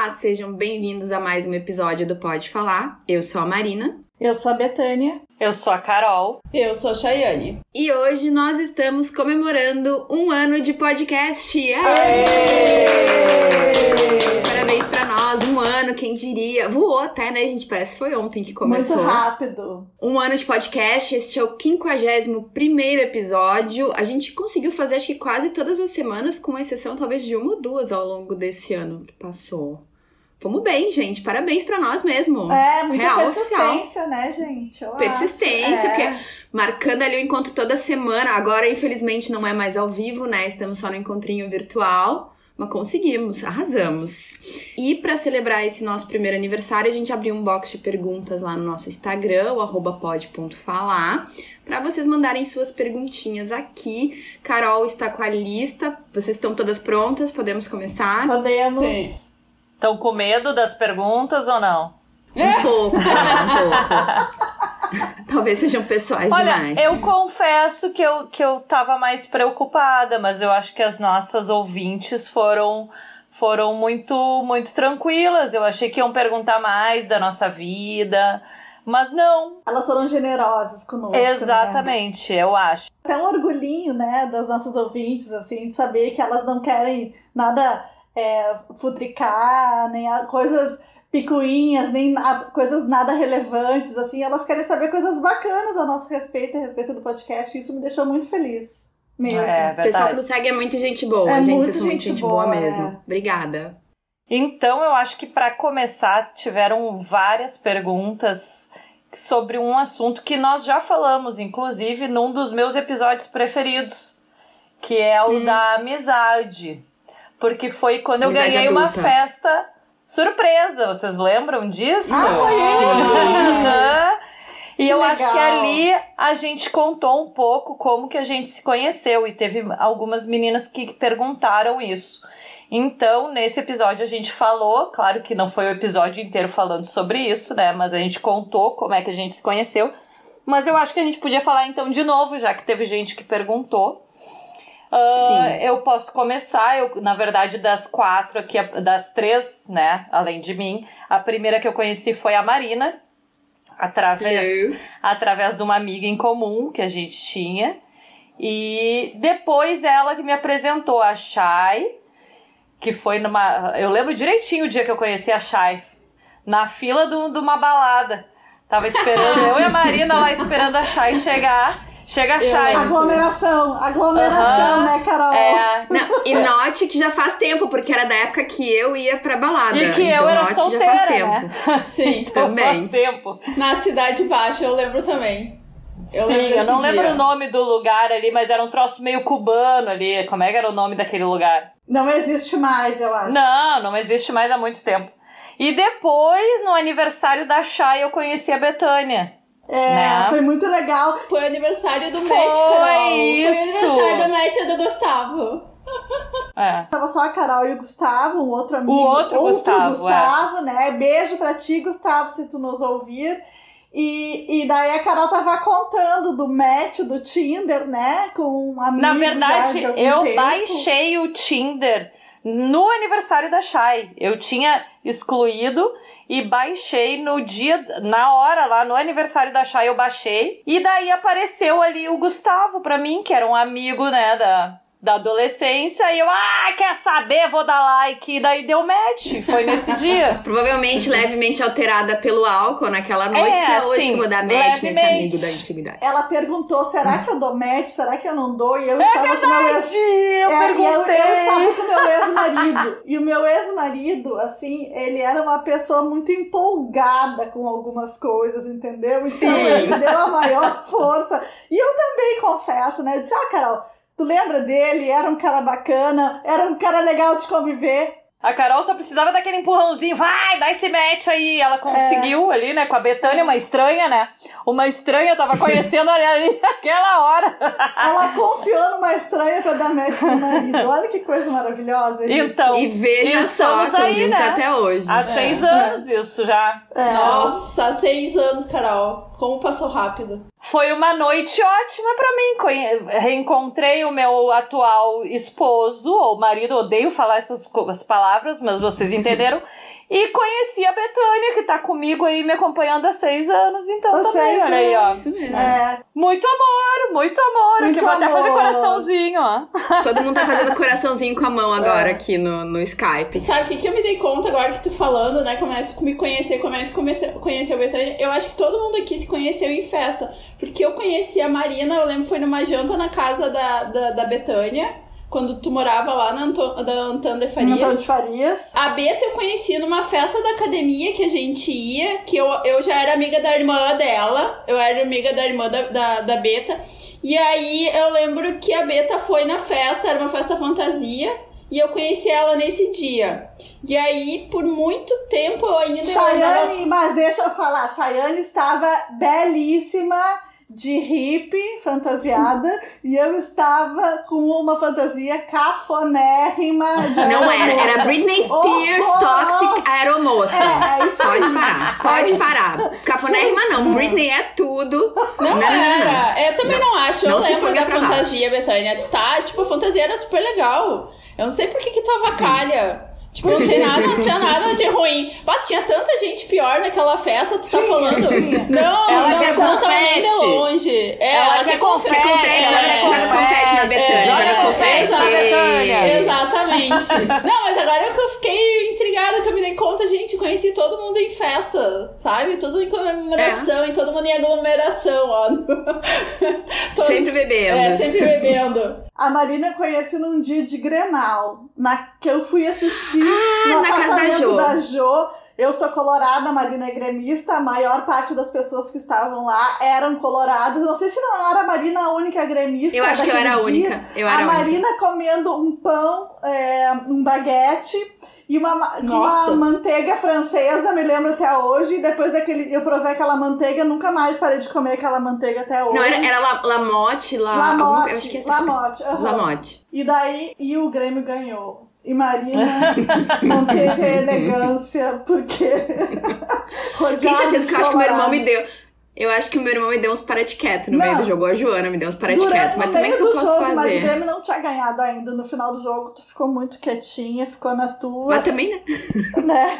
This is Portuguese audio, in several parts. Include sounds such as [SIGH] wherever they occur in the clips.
Olá, sejam bem-vindos a mais um episódio do Pode Falar. Eu sou a Marina. Eu sou a Betânia. Eu sou a Carol. Eu sou a Chayane. E hoje nós estamos comemorando um ano de podcast. Aê! Aê! Parabéns pra nós, um ano, quem diria. Voou até, né, gente? Parece que foi ontem que começou. Muito rápido. Um ano de podcast, este é o 51 primeiro episódio. A gente conseguiu fazer, acho que quase todas as semanas, com exceção talvez de uma ou duas ao longo desse ano que passou. Fomos bem, gente. Parabéns pra nós mesmo. É, muita Real persistência, oficial. né, gente? Eu Persistência, acho. É. porque marcando ali o encontro toda semana. Agora, infelizmente, não é mais ao vivo, né? Estamos só no encontrinho virtual. Mas conseguimos, arrasamos. E para celebrar esse nosso primeiro aniversário, a gente abriu um box de perguntas lá no nosso Instagram, o arroba pod.falar, para vocês mandarem suas perguntinhas aqui. Carol está com a lista. Vocês estão todas prontas? Podemos começar? Podemos. Tem. Estão com medo das perguntas ou não? Um pouco, um pouco. [LAUGHS] Talvez sejam pessoais Olha, demais. eu confesso que eu, que eu tava mais preocupada, mas eu acho que as nossas ouvintes foram foram muito muito tranquilas. Eu achei que iam perguntar mais da nossa vida, mas não. Elas foram generosas conosco. Né? Exatamente, eu acho. Até um orgulhinho, né, das nossas ouvintes, assim, de saber que elas não querem nada é, futricar, nem a- coisas picuinhas, nem na- coisas nada relevantes, assim. Elas querem saber coisas bacanas a nosso respeito, a respeito do podcast. E isso me deixou muito feliz. Mesmo. É O pessoal que nos segue é muito gente boa, É gente. muito Vocês são muito gente gente boa, boa, mesmo. é. Obrigada. Então, eu acho que para começar, tiveram várias perguntas sobre um assunto que nós já falamos, inclusive num dos meus episódios preferidos, que é o da amizade. Porque foi quando eu Amizade ganhei uma festa surpresa. Vocês lembram disso? Ah, foi! Aham. E Que eu acho que legal. ali a gente contou um pouco como que a gente se conheceu e teve algumas meninas que perguntaram isso. Então, nesse episódio a gente falou, claro que não foi o episódio inteiro falando sobre isso, né? Mas a gente contou como é que a gente se conheceu. Mas eu acho que a gente podia falar então de novo, já que teve gente que perguntou. Sim. eu posso começar, eu, na verdade, das quatro aqui, das três, né, além de mim, a primeira que eu conheci foi a Marina, através, Hello. através de uma amiga em comum que a gente tinha. E depois ela que me apresentou a Shai, que foi numa. Eu lembro direitinho o dia que eu conheci a Shai, na fila de uma balada. Tava esperando, [LAUGHS] eu e a Marina lá esperando a Shai chegar. Chega a Shai. Aglomeração, aglomeração, né, Carol? É, Não, e note que já faz tempo, porque era da época que eu ia pra balada. E que eu então, era note solteira, já faz né? tempo. [LAUGHS] Sim. então Também. faz tempo. Na Cidade Baixa eu lembro também. Eu Sim, lembro eu não desse lembro dia. o nome do lugar ali, mas era um troço meio cubano ali. Como é que era o nome daquele lugar? Não existe mais, eu acho. Não, não existe mais há muito tempo. E depois, no aniversário da Chay, eu conheci a Betânia. É, Né? foi muito legal. Foi o aniversário do Foi Matt, Carol. isso. Foi o aniversário do Matt e do Gustavo. É. Tava só a Carol e o Gustavo, um outro amigo. outro Gustavo, Gustavo, né? Beijo pra ti, Gustavo, se tu nos ouvir. E, e daí a Carol tava contando do match do Tinder, né? Com um amigo Na verdade, eu tempo. baixei o Tinder no aniversário da Chay. Eu tinha excluído e baixei no dia, na hora lá, no aniversário da Chay, eu baixei. E daí apareceu ali o Gustavo pra mim, que era um amigo, né, da, da adolescência. E eu, ah, quer saber? Vou dar like. E daí deu match. Foi nesse [LAUGHS] dia. Provavelmente levemente alterada pelo álcool naquela noite. É, se é hoje assim, que eu vou dar match nesse levemente. amigo da antiguidade. Ela perguntou: será que eu dou match? Será que eu não dou? E eu estava com meu ex. Eu É, e eu, perguntei. eu estava com o meu ex-marido. e o meu ex-marido, assim, ele era uma pessoa muito empolgada com algumas coisas, entendeu? Então Sim. ele deu a maior força. E eu também confesso, né? Eu disse, ah, Carol, tu lembra dele? Era um cara bacana, era um cara legal de conviver. A Carol só precisava daquele empurrãozinho, vai, dá esse match aí. Ela conseguiu ali, né, com a Betânia, uma estranha, né? Uma estranha tava conhecendo ali, ali [LAUGHS] naquela hora. Ela confiou numa estranha pra dar match no marido. Olha que coisa maravilhosa isso. Então, E veja e só, estão aí, juntos né? até hoje. há seis anos isso já. É. Nossa, há seis anos, Carol. Como passou rápido. Foi uma noite ótima pra mim. Reencontrei o meu atual esposo, ou marido, odeio falar essas palavras, mas vocês entenderam. [LAUGHS] e conheci a Betânia, que tá comigo aí me acompanhando há seis anos, então Há também, seis olha aí, ó. Isso mesmo. É, Muito amor, muito amor. Muito Aqui vou até fazer coraçãozinho, ó. [LAUGHS] Todo mundo tá fazendo coraçãozinho com a mão agora É. aqui no, no Skype. Sabe o que, que eu me dei conta agora que tu falando, né? Como é que tu me conhecer, como é que tu comece- conheceu a Betânia? Eu acho que todo mundo aqui se conheceu em festa. Porque eu conheci a Marina, eu lembro foi numa janta na casa da, da, da Betânia, quando tu morava lá na Anto, da Antônio de Farias. Antônio de Farias. A Beta eu conheci numa festa da academia que a gente ia, que eu, eu já era amiga da irmã dela, eu era amiga da irmã da, da, da Beta. E aí eu lembro que a Beta foi na festa, era uma festa fantasia, e eu conheci ela nesse dia. E aí, por muito tempo, eu ainda andava- Chayane, mas deixa eu falar, Chayane estava belíssima de hippie, fantasiada, e eu estava com uma fantasia cafonérrima de Não era, era Britney Spears Oh, oh, Toxic Aeromoça. É, é isso aí. Pode parar, É pode isso. parar. Cafonérrima não, Britney é tudo. Não, Não, não, não, não. era. Eu também não, acho. Eu Não lembro da baixo. fantasia, Betânia. Tu tá, tipo, a fantasia era super legal. Eu não sei por que que tu avacalha. Tipo, não tem nada, não tinha nada de ruim. Pá, tinha tanta gente pior naquela festa, tu tá Tinha, falando. tinha. Não, Ela não, quer tu não tava nem de longe. É, Ela ela, quer confete. Quer confete, joga, É, joga confete na Betânia, joga joga confete. confete na Betânia. Exatamente. Não, mas agora que eu fiquei conta, gente, conheci todo mundo em festa, sabe? Tudo em comemoração, e todo mundo em aglomeração, ó. [LAUGHS] Todo- Sempre bebendo. É, sempre bebendo. A Marina eu conheci num dia de Grenal, na, que eu fui assistir Ah, no na casa da apartamento Jo. da Jo. Eu sou colorada, a Marina é gremista, a maior parte das pessoas que estavam lá eram coloradas. Não sei se não era a Marina a única gremista. Eu acho que eu daquele era a dia. única. Eu era a a única. Marina comendo um pão, é, um baguete e uma, uma manteiga francesa, me lembro até hoje. E depois daquele, eu provei aquela manteiga, nunca mais parei de comer aquela manteiga até hoje. Não, era, era La, Lamotte, La, Lamotte, alguma- eu acho que é Lamotte, aham. Lamotte. E daí, e o Grêmio ganhou. E Marina [LAUGHS] manteve a elegância, porque. [LAUGHS] Tenho certeza que eu acho que meu irmão me deu. Eu acho que o meu irmão me deu uns para de quieto no Não. meio do jogo. Ou a Joana me deu uns para de quieto. Mas no também que eu posso jogo, mas o fazer. Grêmio não tinha ganhado ainda. No final do jogo, tu ficou muito quietinha, ficou na tua, Mas também, né? [LAUGHS] né?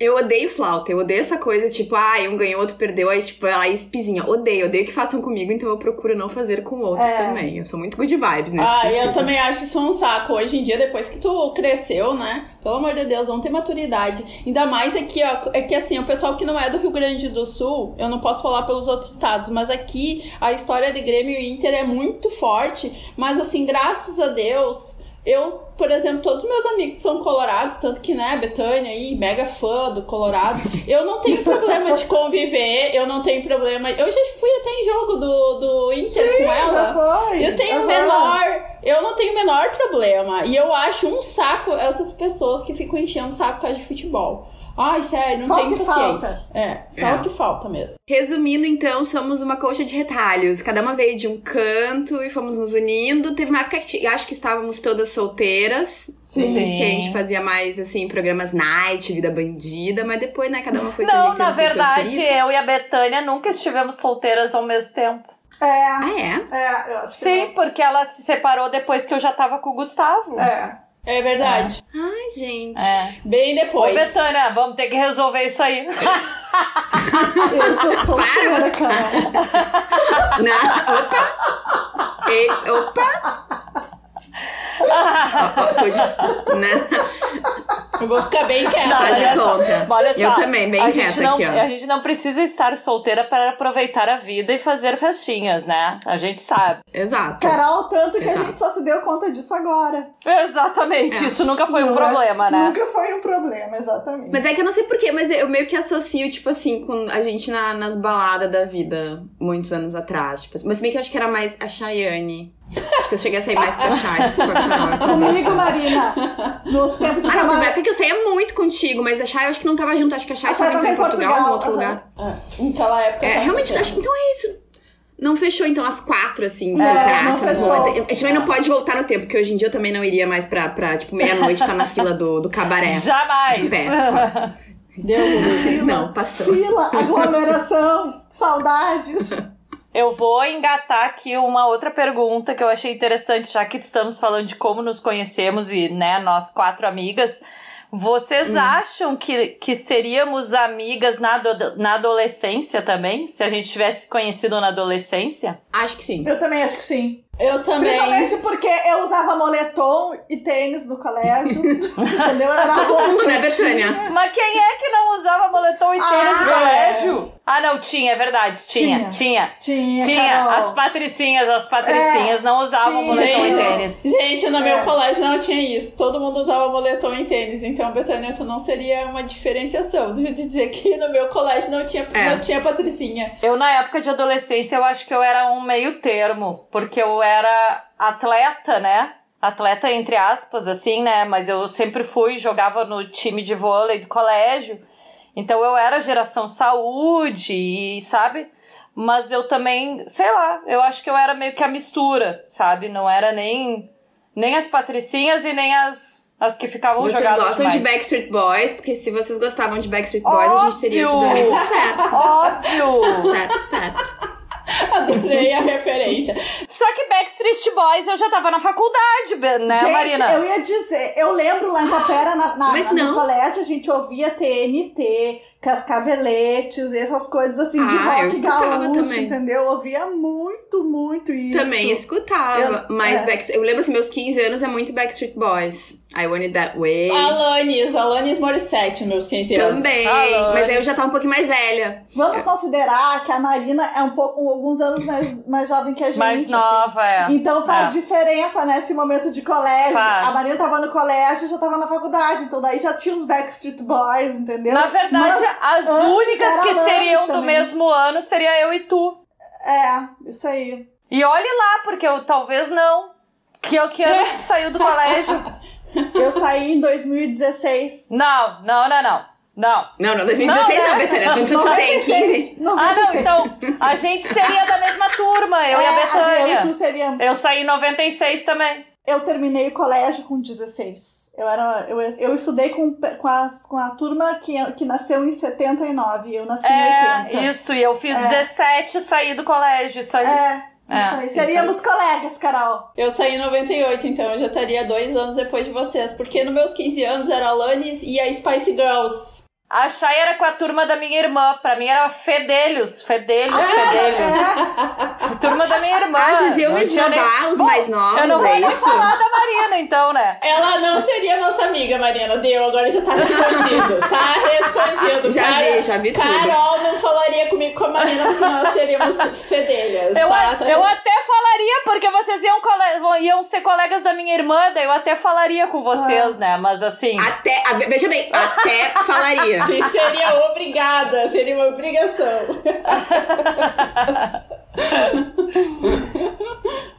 Eu odeio flauta, eu odeio essa coisa, tipo, ah, um ganhou, outro perdeu, aí, tipo, ela espizinha. Odeio, odeio que façam comigo, então eu procuro não fazer com o outro É. também. Eu sou muito good vibes nesse Ah, sentido. eu também acho isso um saco. Hoje em dia, depois que tu cresceu, né? Pelo amor de Deus, vamos ter maturidade. Ainda mais aqui, ó. É que assim, o pessoal que não é do Rio Grande do Sul, eu não posso falar pelos outros estados, mas aqui a história de Grêmio e Inter é muito forte. Mas assim, graças a Deus, eu, por exemplo, todos meus amigos são colorados, tanto que, né, Betânia aí, mega fã do Colorado. Eu não tenho problema de conviver, eu não tenho problema. Eu já fui até em jogo do, do Inter com ela. Já foi. Eu tenho o Aham. menor, eu não tenho o menor problema. E eu acho um saco essas pessoas que ficam enchendo o saco por causa de futebol. Ai, sério, não Só que paciência. falta. É, só É. o que falta mesmo. Resumindo, então, somos uma coxa de retalhos. Cada uma veio de um canto e fomos nos unindo. Teve uma época que acho que estávamos todas solteiras. Sim. Que a gente fazia mais, assim, programas night, vida bandida. Mas depois, né, cada uma foi se Não, na verdade, eu e a Betânia nunca estivemos solteiras ao mesmo tempo. É, Ah, é? é, acho que Sim, porque ela se separou depois que eu já tava com o Gustavo. É. É verdade. Ai, gente. É. Bem Ô, depois. Betânia, vamos ter que resolver isso aí. Eu tô solteira, cara. [LAUGHS] Não, opa! Ei, opa! [LAUGHS] Ó, ó, tô de... né? Eu vou ficar bem quieta. Não, olha só, conta. Olha só, Eu também, bem a quieta gente não, aqui, ó. A gente não precisa estar solteira para aproveitar a vida e fazer festinhas, né? A gente sabe. Exato. Carol, tanto que a Exato. gente só se deu conta disso agora. Exatamente, É. isso nunca foi um Não é? problema, né? Nunca foi um problema, exatamente. Mas é que eu não sei porquê, mas eu meio que associo, tipo assim, com a gente na- nas baladas da vida, muitos anos atrás. Tipo, assim. mas bem que eu acho que era mais a Chayane. Acho que eu cheguei a sair mais com a Chay, com a Carol. [LAUGHS] Comigo, Marina, no tempo de Ah, não, eu saía muito contigo, mas a Chay eu acho que não tava junto. Acho que a Chay A Chay tava tava em Portugal, Portugal, em outro aham. lugar. É, naquela época. É, realmente, acho que então é isso. Não fechou, então, as quatro, assim, É, solteiraças. não fechou. A gente também não pode voltar no tempo, porque hoje em dia eu também não iria mais pra, pra tipo, meia-noite estar na fila do, do cabaré. Jamais! De pé. [LAUGHS] Deus Fila, Não, passou. Fila, aglomeração, [LAUGHS] saudades. Eu vou engatar aqui uma outra pergunta que eu achei interessante, já que estamos falando de como nos conhecemos e, né, nós quatro amigas. Vocês acham que, que seríamos amigas na, ado- na adolescência também? Se a gente tivesse se conhecido na adolescência? Acho que sim. Eu também acho que sim. Eu também. Principalmente porque eu usava moletom e tênis no colégio. [LAUGHS] entendeu? Era Todo roupa mundo, né, Betânia? tinha. Mas quem é que não usava moletom e tênis no Ah, colégio? Ah, não, tinha, é verdade. Tinha, tinha. Tinha, Tinha. Carol. As patricinhas, as patricinhas não usavam tinha. moletom e tênis. Gente, no meu É. colégio não tinha isso. Todo mundo usava moletom e tênis. Então, Betânia, tu não seria uma diferenciação. Deixa eu te dizer que no meu colégio não tinha, É. não tinha patricinha. Eu, na época de adolescência, eu acho que eu era um meio termo, porque eu era atleta, né? Atleta entre aspas, assim, né? Mas eu sempre fui, jogava no time de vôlei do colégio. Então eu era geração saúde e, sabe? Mas eu também, sei lá, eu acho que eu era meio que a mistura, sabe? Não era nem, nem as patricinhas e nem as, as que ficavam Vocês jogadas gostam de mais. Backstreet Boys, porque se vocês gostavam de Backstreet Boys, a gente teria sido Óbvio! amigo certo. Óbvio! Certo, certo. [LAUGHS] Adorei a referência. Só que Backstreet Boys eu já tava na faculdade, né, gente, Marina? eu ia dizer, eu lembro lá em Tapera, na, na- Mas no colégio, a gente ouvia TNT, Cascaveletes, essas coisas assim de Ah, eu rock escutava gaúcho, também. entendeu? Eu ouvia muito, muito isso. Também escutava, Eu- mas é. Backstreet- eu lembro assim, meus 15 anos é muito Backstreet Boys. I Want It That Way. Alanis, Alanis Morissette, meus 15 anos. Também, Alanis. mas aí eu já tava um pouquinho mais velha. Vamos considerar que a Marina é um pouco, alguns anos mais, mais jovem que a gente. Mais assim. nova, é. Então faz É. diferença nesse momento de colégio. Faz. A Marina tava no colégio e já tava na faculdade. Então daí já tinha os Backstreet Boys, entendeu? Na verdade, Mas as antes únicas que seriam do também. mesmo ano seria eu e tu. É, isso aí. E olhe lá, porque eu talvez não. Que eu que ano que tu saiu do [LAUGHS] colégio? Eu saí em 2016. Não, não, não, não. Não. Não, não, 2016 não, Não, né? Betânia. Quando você só tem 15. 96, Ah, não, 96. então a gente seria da mesma turma, eu e a É, Eu e tu Betânia. seríamos. Eu saí em 96 também. Eu terminei o colégio com 16. Eu, era, eu, eu estudei com, com, a, com a turma que, que nasceu em 79. Eu nasci em É, 80. isso, e eu fiz É. 17 e saí do colégio. Isso aí. É, É, isso aí. isso Seríamos colegas, Carol. Eu saí em 98, então eu já estaria dois anos depois de vocês. Porque nos meus 15 anos era Alanis e a Spice Girls. A Chay era com a turma da minha irmã. Pra mim era Fedelhos, Fedelhos, Ah, Fedelhos. Ah, vocês iam nem- esnobar os Bom, mais novos, Eu não vou é nem isso? falar da Marina, então, né? Ela não seria nossa amiga, Mariana. Deu, agora já tá respondido. [LAUGHS] Tá respondido. Já Cara- vi, já vi tudo. Carol não falaria comigo com a Marina porque nós seríamos fedelhas. Eu, tá? a- Tá- eu até falaria, porque vocês iam, cole- iam ser colegas da minha irmã, daí eu até falaria com vocês, né? Mas assim. Até, ah, veja bem, até falaria. [LAUGHS] Seria obrigada, seria uma obrigação. [LAUGHS]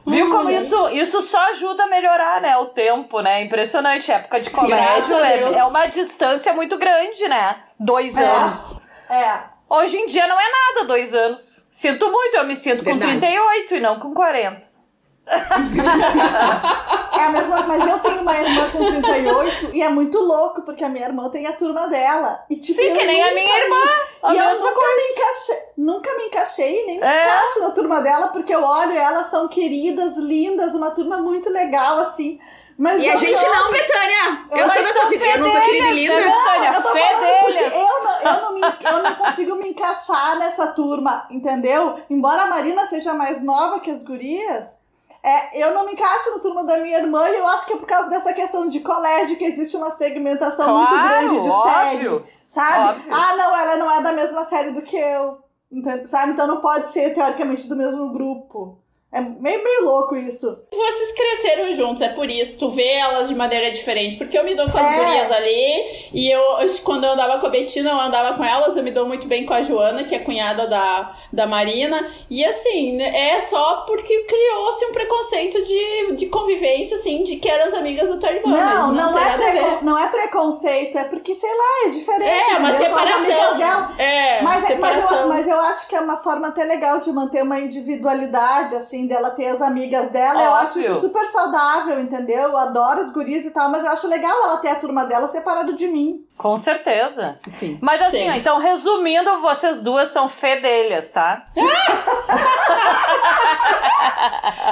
Viu como isso, isso só ajuda a melhorar, né? O tempo, né? Impressionante. Época de Deus. é, é uma distância muito grande, né? Dois É. anos. É. Hoje em dia não é nada, dois anos. Sinto muito, eu me sinto Verdade. com 38 e não com 40. [LAUGHS] É a mesma, mas eu tenho uma irmã com 38 e é muito louco, porque a minha irmã tem a turma dela. E, tipo, Sim, eu que nem a nunca minha me- irmã. A e eu nunca coisa. me encaixei, nunca me encaixei, nem me É. encaixo na turma dela, porque eu olho elas são queridas, lindas, uma turma muito legal, assim. Mas E a eu gente não, Betânia. Eu Mas sou da Patrícia, eu não sou querida e linda. né, Betânia? eu tô falando porque eu não, eu, não me, eu não consigo me encaixar nessa turma, entendeu? Embora a Marina seja mais nova que as gurias, é, eu não me encaixo na turma da minha irmã e eu acho que é por causa dessa questão de colégio que existe uma segmentação muito Claro, grande de óbvio. série, sabe? Óbvio. Ah, não, ela não é da mesma série do que eu, entende? sabe? Então não pode ser, teoricamente, do mesmo grupo. É meio, meio louco isso. Vocês cresceram juntos, é por isso. Tu vê elas de maneira diferente. Porque eu me dou com as É. gurias ali. E eu, quando eu andava com a Betina, eu andava com elas. Eu me dou muito bem com a Joana, que é cunhada da, da Marina. E assim, é só porque criou-se um preconceito de, de convivência, assim, de que eram as amigas da tua irmã. Não, não, tem é não é preconceito, é porque, sei lá, é diferente. É, uma as amigas separação. dela. É, Mas, é- mas, separação. eu, mas eu acho que é uma forma até legal de manter uma individualidade, assim, dela ter as amigas dela. Eu acho isso super saudável, entendeu? Eu adoro as gurias e tal, mas eu acho legal ela ter a turma dela separado de mim. Com certeza. Sim. Mas assim, Sim. ó, então resumindo, vocês duas são fedelhas, tá? [LAUGHS]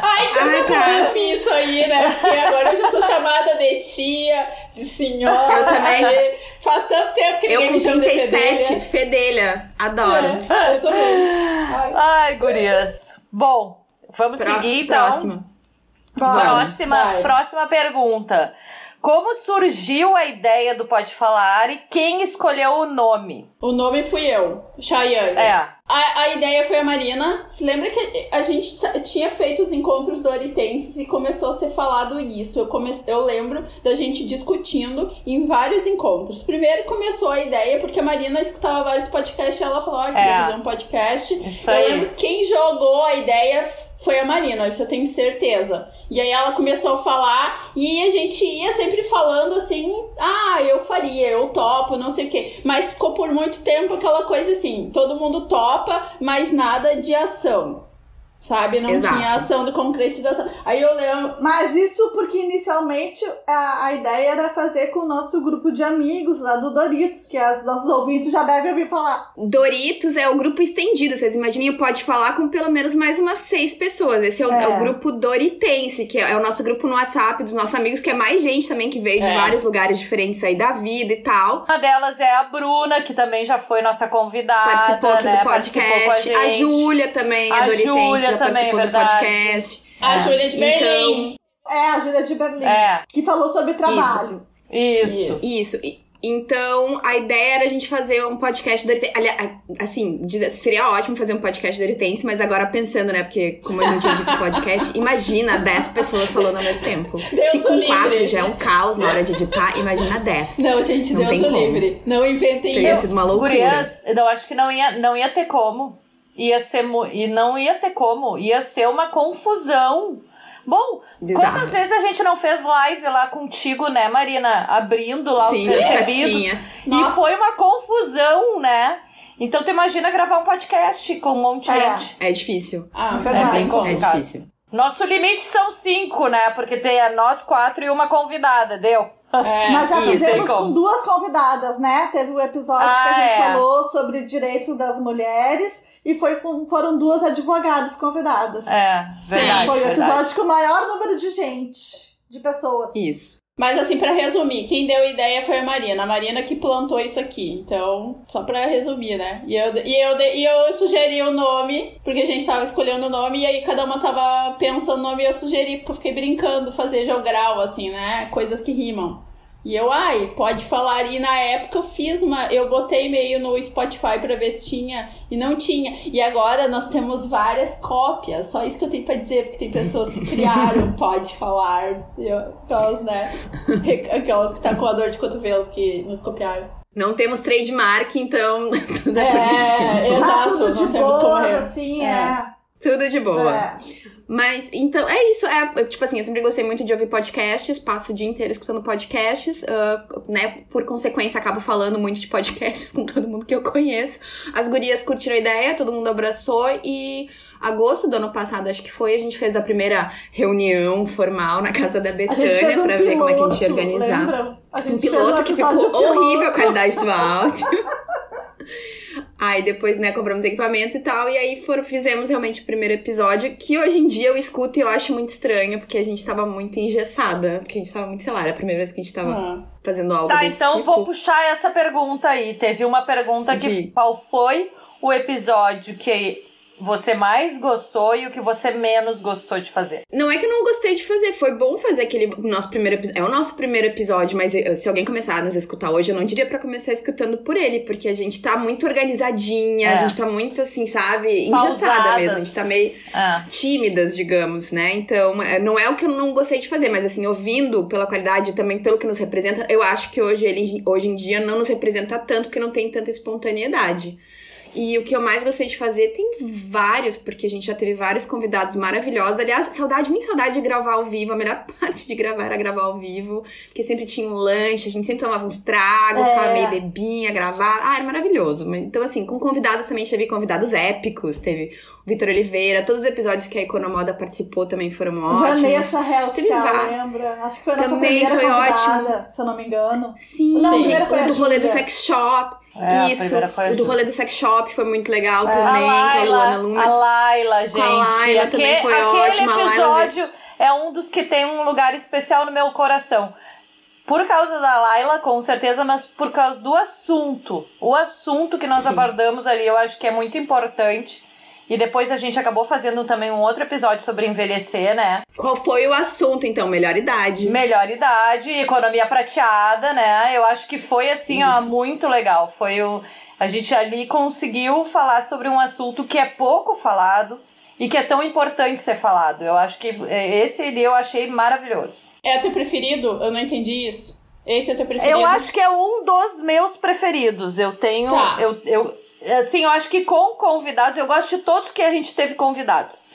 Ai, coisa Ai, cara. enfim, isso aí, né? Porque agora eu já sou chamada de tia, de senhora. Eu também. Faz tanto tempo que Eu ninguém com me chama de 37, fedelha. fedelha. Adoro. É, eu também. Ai. Ai, gurias. Bom, vamos Pró- seguir então. Próxima. Bora. Próxima, Vai. próxima pergunta. Como surgiu a ideia do Pode Falar e quem escolheu o nome? O nome fui eu, Chayane. É. A, a ideia foi a Marina. Se lembra que a gente tinha feito os encontros doritenses e começou a ser falado isso. Eu, eu lembro da gente discutindo em vários encontros. Primeiro começou a ideia, porque a Marina escutava vários podcasts e ela falou: ah, queria É. fazer um podcast. Isso eu aí. lembro que quem jogou a ideia foi a Marina, isso eu tenho certeza. E aí ela começou a falar e a gente ia sempre falando assim: ah, eu faria, eu topo, não sei o quê. Mas ficou por muito tempo aquela coisa assim: todo mundo topa, mas nada de ação. Sabe? Não Exato. tinha ação de concretização. Aí eu lembro. Mas isso porque inicialmente a, a ideia era fazer com o nosso grupo de amigos lá do Doritos, que os nossos ouvintes já devem ouvir falar. Doritos é o grupo estendido. Vocês imaginem, pode falar com pelo menos mais umas seis pessoas. Esse é o, É. é o grupo Doritense, que é o nosso grupo no WhatsApp dos nossos amigos, que é mais gente também que veio de É. vários lugares diferentes aí da vida e tal. Uma delas é a Bruna, que também já foi nossa convidada. Participou aqui né? do podcast. a, A. Júlia também é A Doritense, Júlia já também, participou é do podcast. A É. Júlia de Berlim. É, a Júlia de Berlim, É, que falou sobre trabalho. isso. Isso. E- Então, a ideia era a gente fazer um podcast doritense. Aliás, assim, seria ótimo fazer um podcast doritense, mas agora pensando, né? Porque como a gente edita podcast, [LAUGHS] imagina 10 pessoas falando ao mesmo tempo. Deus Se com livre. 4 já é um caos na hora de editar, imagina 10. Não, gente, Não Deus tem o como. livre. Não inventem Teria isso. sido uma loucura. Gurias, eu acho que não ia, não ia ter como. Ia ser e não ia ter como. Ia ser uma confusão. Bom, Bizarro. quantas vezes a gente não fez live lá contigo, né, Marina? Abrindo lá Sim, os caixinhas. E foi uma confusão, né? Então tu imagina gravar um podcast com um monte de É. gente. É difícil. Ah, É verdade. não tem como. É difícil. Nosso limite são cinco, né? Porque tem a nós quatro e uma convidada, deu? É. [LAUGHS] Mas já fizemos tem como. com duas convidadas, né? Teve o episódio Ah, que a gente é. falou sobre direitos das mulheres e foi com, foram duas advogadas convidadas. É, verdade. foi o verdade. episódio com o maior número de gente, de pessoas. Isso. Mas assim, pra resumir, quem deu a ideia foi a Marina. A Marina que plantou isso aqui. Então, só pra resumir, né? E eu, e eu, e eu sugeri o nome, porque a gente tava escolhendo o nome, e aí cada uma tava pensando no nome e eu sugeri, porque eu fiquei brincando, fazer jogral, assim, né? Coisas que rimam. E eu, ai, pode falar. E na época eu fiz uma. Eu botei meio no Spotify pra ver se tinha. E não tinha. E agora nós temos várias cópias. Só isso que eu tenho pra dizer, porque tem pessoas que criaram [LAUGHS] Pode Falar. Eu- Aquelas, né? Aquelas que tá com a dor de cotovelo que nos copiaram. Não temos trademark, então [LAUGHS] tudo é, permitido. É, Tá exato. tudo de boa, assim, É. é. Tudo de boa. é. Mas, então, é isso. É, tipo assim, eu sempre gostei muito de ouvir podcasts, passo o dia inteiro escutando podcasts, ah, né? Por consequência, acabo falando muito de podcasts [LAUGHS] com todo mundo que eu conheço. As gurias curtiram a ideia, todo mundo abraçou e agosto do ano passado, acho que foi, a gente fez a primeira reunião formal na casa da Betânia um pra ver como é que a gente ia piloto, organizar. lembram? A gente Um piloto que ficou horrível a piloto. qualidade do áudio. [LAUGHS] Aí depois, né, compramos equipamentos e tal, e aí foram, fizemos realmente o primeiro episódio, que hoje em dia eu escuto e eu acho muito estranho, porque a gente tava muito engessada, porque a gente tava muito, sei lá, era a primeira vez que a gente tava Ah. fazendo algo Tá, desse então tipo. vou puxar essa pergunta aí. Teve uma pergunta que De- qual foi o episódio que você mais gostou e o que você menos gostou de fazer? Não é que eu não gostei de fazer, foi bom fazer aquele nosso primeiro episódio. É o nosso primeiro episódio, mas eh, se alguém começar a nos escutar hoje, eu não diria pra começar escutando por ele, porque a gente tá muito organizadinha, É. a gente tá muito assim, sabe, engessada Pausadas. mesmo, a gente tá meio Ah, tímidas, digamos, né? Então, é, não é o que eu não gostei de fazer, mas assim, ouvindo pela qualidade e também pelo que nos representa, eu acho que hoje ele hoje em dia não nos representa tanto porque não tem tanta espontaneidade. E o que eu mais gostei de fazer, tem vários, porque a gente já teve vários convidados maravilhosos. Aliás, saudade, muita saudade de gravar ao vivo. A melhor [LAUGHS] parte de gravar era gravar ao vivo, porque sempre tinha um lanche, a gente sempre tomava uns tragos, É. ficava meio bebinha, gravar. Ah, era maravilhoso. Então, assim, com convidados também teve convidados épicos. Teve o Vitor Oliveira, todos os episódios que a Economoda participou também foram ótimos. Vanessa vá- lembra? Acho que foi a nossa Também primeira foi convidada, se eu não me engano. Sim, Não, o sim. foi o do rolê do sex shop. É, a Isso, foi a o do Júlia. rolê do sex shop foi muito legal É. também, com a Luana Lumetz. a Laila, gente. Com a Laila também Aque- foi aquele ótima, a Laila episódio é um dos que tem um lugar especial no meu coração. Por causa da Laila, com certeza, mas por causa do assunto. O assunto que nós Sim. abordamos ali, eu acho que é muito importante. E depois a gente acabou fazendo também um outro episódio sobre envelhecer, né? Qual foi o assunto, então? Melhor idade. Melhor idade, economia prateada, né? Eu acho que foi assim, ó, Isso. muito legal. Foi o a gente ali conseguiu falar sobre um assunto que é pouco falado e que é tão importante ser falado. Eu acho que é, esse eu achei maravilhoso. É teu preferido? Eu não entendi isso. Esse é teu preferido? Eu acho que é um dos meus preferidos. Eu tenho Tá. eu, eu assim, eu acho que com convidados, eu gosto de todos que a gente teve convidados.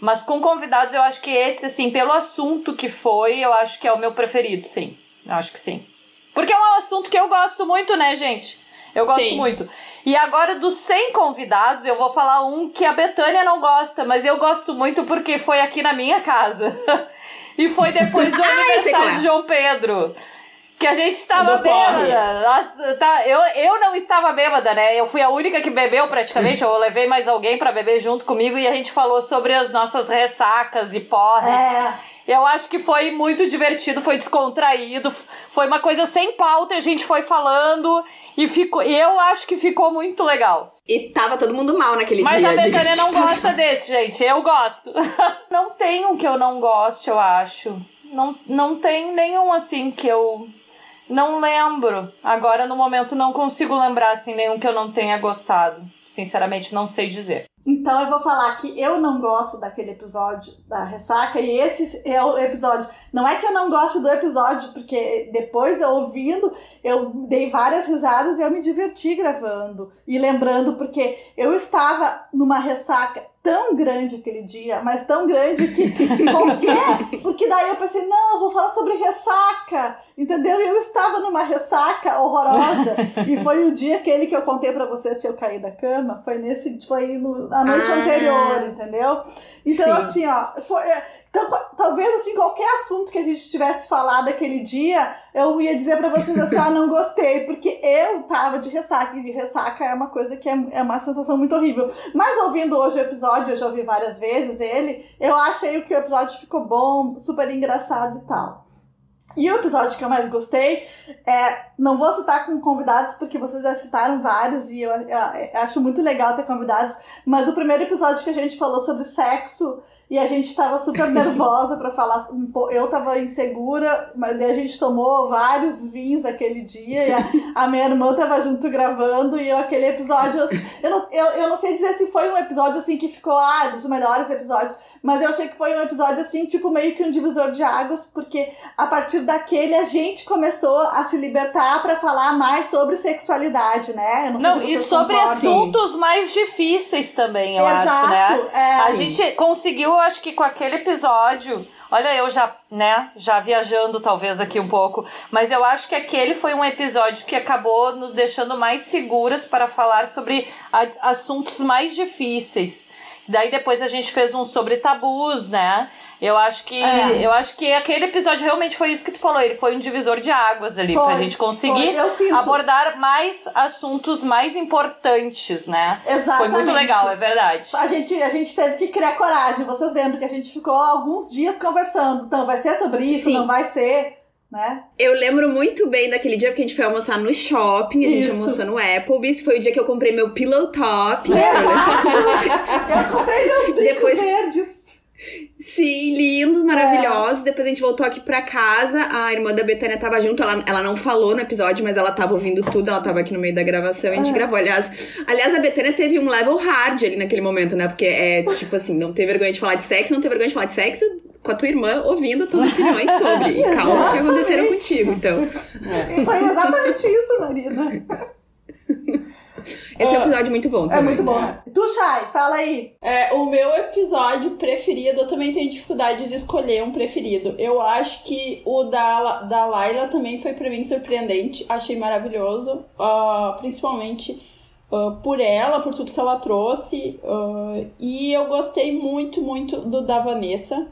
Mas com convidados, eu acho que esse, assim, pelo assunto que foi, eu acho que é o meu preferido, sim. Eu acho que sim. Porque é um assunto que eu gosto muito, né, gente? Eu gosto Sim. muito. E agora, dos 100 convidados, eu vou falar um que a Betânia não gosta, mas eu gosto muito porque foi aqui na minha casa. [LAUGHS] e foi depois do [LAUGHS] qual aniversário é. de João Pedro. Que a gente estava bêbada. Nossa, tá, eu, eu não estava bêbada, né? Eu fui a única que bebeu praticamente. eu levei mais alguém pra beber junto comigo e a gente falou sobre as nossas ressacas e porres. É, Eu acho que foi muito divertido, foi descontraído, foi uma coisa sem pauta, a gente foi falando e ficou. Eu acho que ficou muito legal. E tava todo mundo mal naquele Mas dia. a diga-se Betânia não gosta desse, gente. Eu gosto. [LAUGHS] não tem um que eu não goste, eu acho. Não, não tem nenhum assim que eu não lembro. Agora, no momento, não consigo lembrar assim nenhum que eu não tenha gostado. Sinceramente, não sei dizer. Então eu vou falar que eu não gosto daquele episódio da ressaca e esse é o episódio. Não é que eu não gosto do episódio, porque depois eu ouvindo, eu dei várias risadas e eu me diverti gravando e lembrando, porque eu estava numa ressaca tão grande aquele dia, mas tão grande que [LAUGHS] qualquer. Porque daí eu pensei, não, eu vou falar sobre ressaca, entendeu? Eu estava numa ressaca horrorosa. [LAUGHS] e foi o dia aquele que eu contei pra vocês se eu caí da cama, foi nesse. Foi no, a noite Ah. anterior, entendeu? Então, Sim. assim, ó, foi, é, então, talvez assim, qualquer assunto que a gente tivesse falado aquele dia, eu ia dizer pra vocês assim, ah, não gostei, porque eu tava de ressaca, e de ressaca é uma coisa que é, é uma sensação muito horrível. Mas ouvindo hoje o episódio, eu já ouvi várias vezes ele, eu achei que o episódio ficou bom, super engraçado e tal. E o episódio que eu mais gostei é. Não vou citar com convidados, porque vocês já citaram vários e eu, eu- eu acho muito legal ter convidados. Mas o primeiro episódio que a gente falou sobre sexo e a gente tava super nervosa pra falar. Eu tava insegura, mas a gente tomou vários vinhos aquele dia e a, a minha irmã tava junto gravando e eu, aquele episódio. Eu não, eu, eu não sei dizer se foi um episódio assim que ficou, ah, dos melhores episódios, mas eu achei que foi um episódio assim, tipo, meio que um divisor de águas, porque a partir daquele a gente começou a se libertar pra falar mais sobre sexualidade, né? Não, Não, se e sobre concordam. assuntos mais difíceis também, eu Exato, acho, né? é. A Sim. gente conseguiu, eu acho que com aquele episódio. Olha, eu já, né, já viajando talvez aqui um pouco, mas eu acho que aquele foi um episódio que acabou nos deixando mais seguras para falar sobre assuntos mais difíceis. Daí depois a gente fez um sobre tabus, né? Eu acho que É. eu acho que aquele episódio realmente foi isso que tu falou, ele foi um divisor de águas ali Foi, pra gente conseguir abordar mais assuntos mais importantes, né? Exatamente. Foi muito legal, é verdade. A gente, a gente teve que criar coragem. Vocês lembram que a gente ficou alguns dias conversando. Então, vai ser sobre isso? Sim. Não vai ser? Né? Eu lembro muito bem daquele dia porque a gente foi almoçar no shopping, a gente Isso. almoçou no Applebee's, foi o dia que eu comprei meu pillow top. Exato! [LAUGHS] Eu comprei meus brincos Depois- verdes. Sim, lindos, maravilhosos. Depois a gente voltou aqui pra casa, a irmã da Betânia tava junto, ela, ela não falou no episódio, mas ela tava ouvindo tudo, ela tava aqui no meio da gravação, a gente Ah. gravou. Aliás, aliás, a Betânia teve um level hard ali naquele momento, né? Porque é tipo assim, não ter vergonha de falar de sexo, não ter vergonha de falar de sexo com a tua irmã ouvindo as tuas opiniões sobre. E [LAUGHS] causas que aconteceram contigo, então. E foi exatamente isso, Marina. Esse é episódio muito bom É também. muito bom. Tu, Shai, fala aí. É, o meu episódio preferido, eu também tenho dificuldade de escolher um preferido. Eu acho que o da, da Laila também foi pra mim surpreendente. Achei maravilhoso. ah, principalmente ah, por ela, por tudo que ela trouxe. ah, e eu gostei muito, muito do da Vanessa.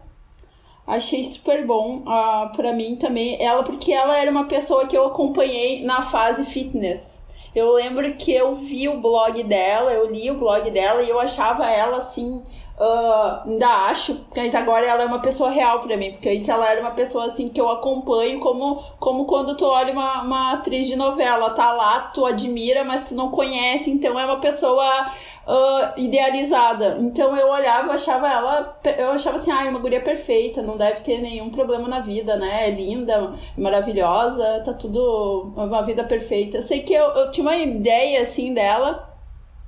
Achei super bom ah, pra mim também. Ela, porque ela era uma pessoa que eu acompanhei na fase fitness. Eu lembro que eu vi o blog dela, eu li o blog dela e eu achava ela assim. Ah, ainda acho, mas agora ela é uma pessoa real pra mim, porque antes ela era uma pessoa assim que eu acompanho como, como quando tu olha uma, uma atriz de novela, tá lá, tu admira, mas tu não conhece, então é uma pessoa ah, idealizada. Então eu olhava, achava ela, eu achava assim, ah, é uma guria perfeita, não deve ter nenhum problema na vida, né? É linda, maravilhosa, tá tudo uma vida perfeita. Eu sei que eu, eu tinha uma ideia assim dela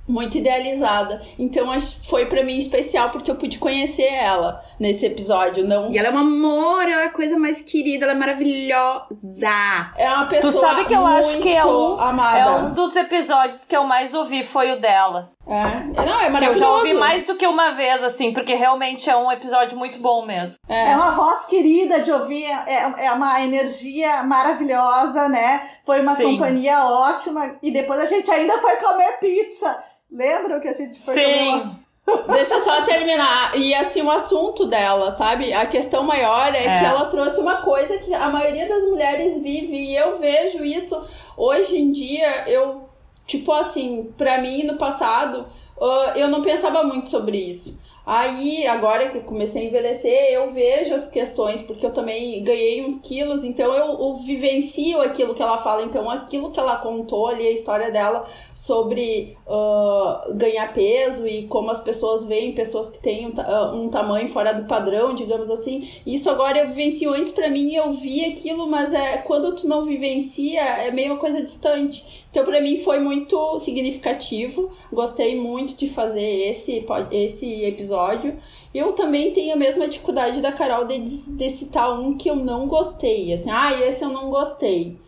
muito idealizada. Então foi pra mim especial porque eu pude conhecer ela nesse episódio, não E ela é um amor, ela é a coisa mais querida, ela é maravilhosa. é uma pessoa Tu sabe que eu acho que é muito um, amada. é um dos episódios que eu mais ouvi foi o dela. É. Não, é Que eu maravilhoso. já ouvi mais do que uma vez, assim, porque realmente é um episódio muito bom mesmo. É uma voz querida de ouvir, é, é uma energia maravilhosa, né? Foi uma Sim. companhia ótima. E depois a gente ainda foi comer pizza. Lembram que a gente foi Sim. [LAUGHS] Deixa eu só terminar. E assim, o assunto dela, sabe? A questão maior é, É. que ela trouxe uma coisa que a maioria das mulheres vive. E eu vejo isso hoje em dia. Eu, tipo assim, pra mim no passado, ah, eu não pensava muito sobre isso. Aí, agora que eu comecei a envelhecer, eu vejo as questões, porque eu também ganhei uns quilos, então eu, eu vivencio aquilo que ela fala. Então, aquilo que ela contou ali, a história dela sobre ah, ganhar peso e como as pessoas veem pessoas que têm um, ah, um tamanho fora do padrão, digamos assim. Isso agora eu vivencio antes pra mim, eu vi aquilo, mas é quando tu não vivencia, é meio uma coisa distante. Então, pra mim foi muito significativo. Gostei muito de fazer esse, esse episódio. Eu também tenho a mesma dificuldade da Carol de, de citar um que eu não gostei. Assim, ah, esse eu não gostei.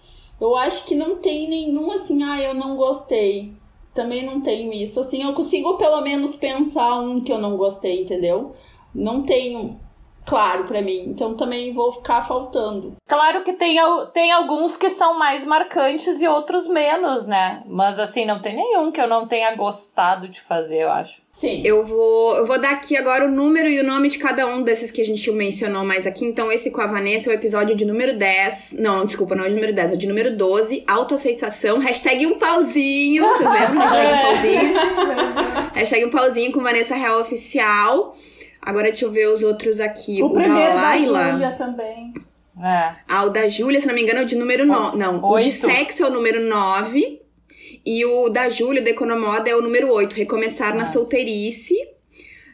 Eu acho que não tem nenhum assim, ah, eu não gostei. Também não tenho isso. Assim, eu consigo pelo menos pensar um que eu não gostei, entendeu? Não tenho claro pra mim. Então também vou ficar faltando. Claro que tem, tem alguns que são mais marcantes e outros menos, né? Mas assim, não tem nenhum que eu não tenha gostado de fazer, eu acho. Sim. Eu vou, eu vou dar aqui agora o número e o nome de cada um desses que a gente mencionou mais aqui. Então, esse com a Vanessa é o episódio de número 10. Não, não, desculpa, não é de número 10, é de número 12. Autoaceitação. Hashtag um pauzinho. Vocês lembram? Hashtag [LAUGHS] um pauzinho. Hashtag um pauzinho com Vanessa Real Oficial. Agora deixa eu ver os outros aqui. O primeiro da da Laila. Júlia também. É. Ah, o da Júlia, se não me engano, é o de número 9. Não, o de Oito. sexo é o número 9. E o da Júlia, da Economoda, é o número 8. Recomeçar na Ah. solteirice.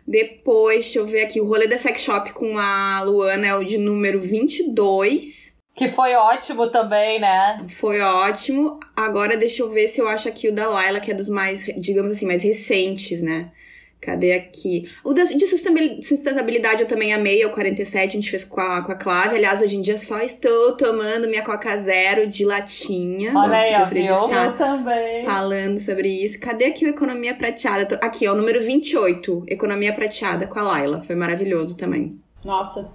Depois, deixa eu ver aqui, o rolê da sex shop com a Luana é o de número 22. Que foi ótimo também, né? Foi ótimo. Agora deixa eu ver se eu acho aqui o da Laila, que é dos mais, digamos assim, mais recentes, né? Cadê aqui? O de sustentabil- sustentabilidade eu também amei, é o 47, a gente fez com a, com a Clave. Aliás, hoje em dia só estou tomando minha Coca Zero de latinha. Olha aí, ó, gostaria de estar Eu também. falando sobre isso. Cadê aqui o Economia Prateada? Aqui, ó, o número 28, Economia Prateada com a Laila. Foi maravilhoso também. Nossa.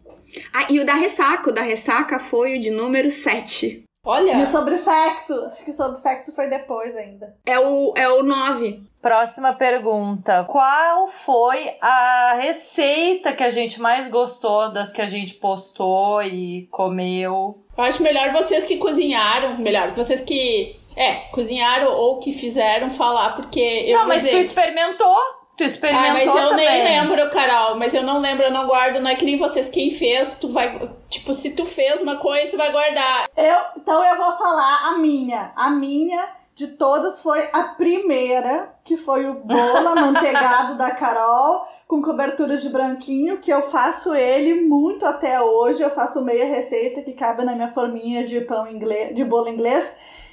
Ah, e o da Ressaca, o da Ressaca foi o de número 7. Olha. E o sobre sexo? Acho que sobre sexo foi depois ainda. É o, é o 9. Próxima pergunta. Qual foi a receita que a gente mais gostou das que a gente postou e comeu? Eu acho melhor vocês que cozinharam, melhor, vocês que, é, cozinharam ou que fizeram falar, porque eu não, mas dizer... tu experimentou. Tu experimentou Ah, mas eu também. nem lembro, Carol. Mas eu não lembro, eu não guardo. Não é que nem vocês, quem fez, tu vai. Tipo, se tu fez uma coisa, tu vai guardar. Eu, então eu vou falar a minha. A minha de todas foi a primeira, que foi o bolo amanteigado da Carol, com cobertura de branquinho, que eu faço ele muito até hoje. Eu faço meia receita que cabe na minha forminha de pão inglês, de bolo inglês.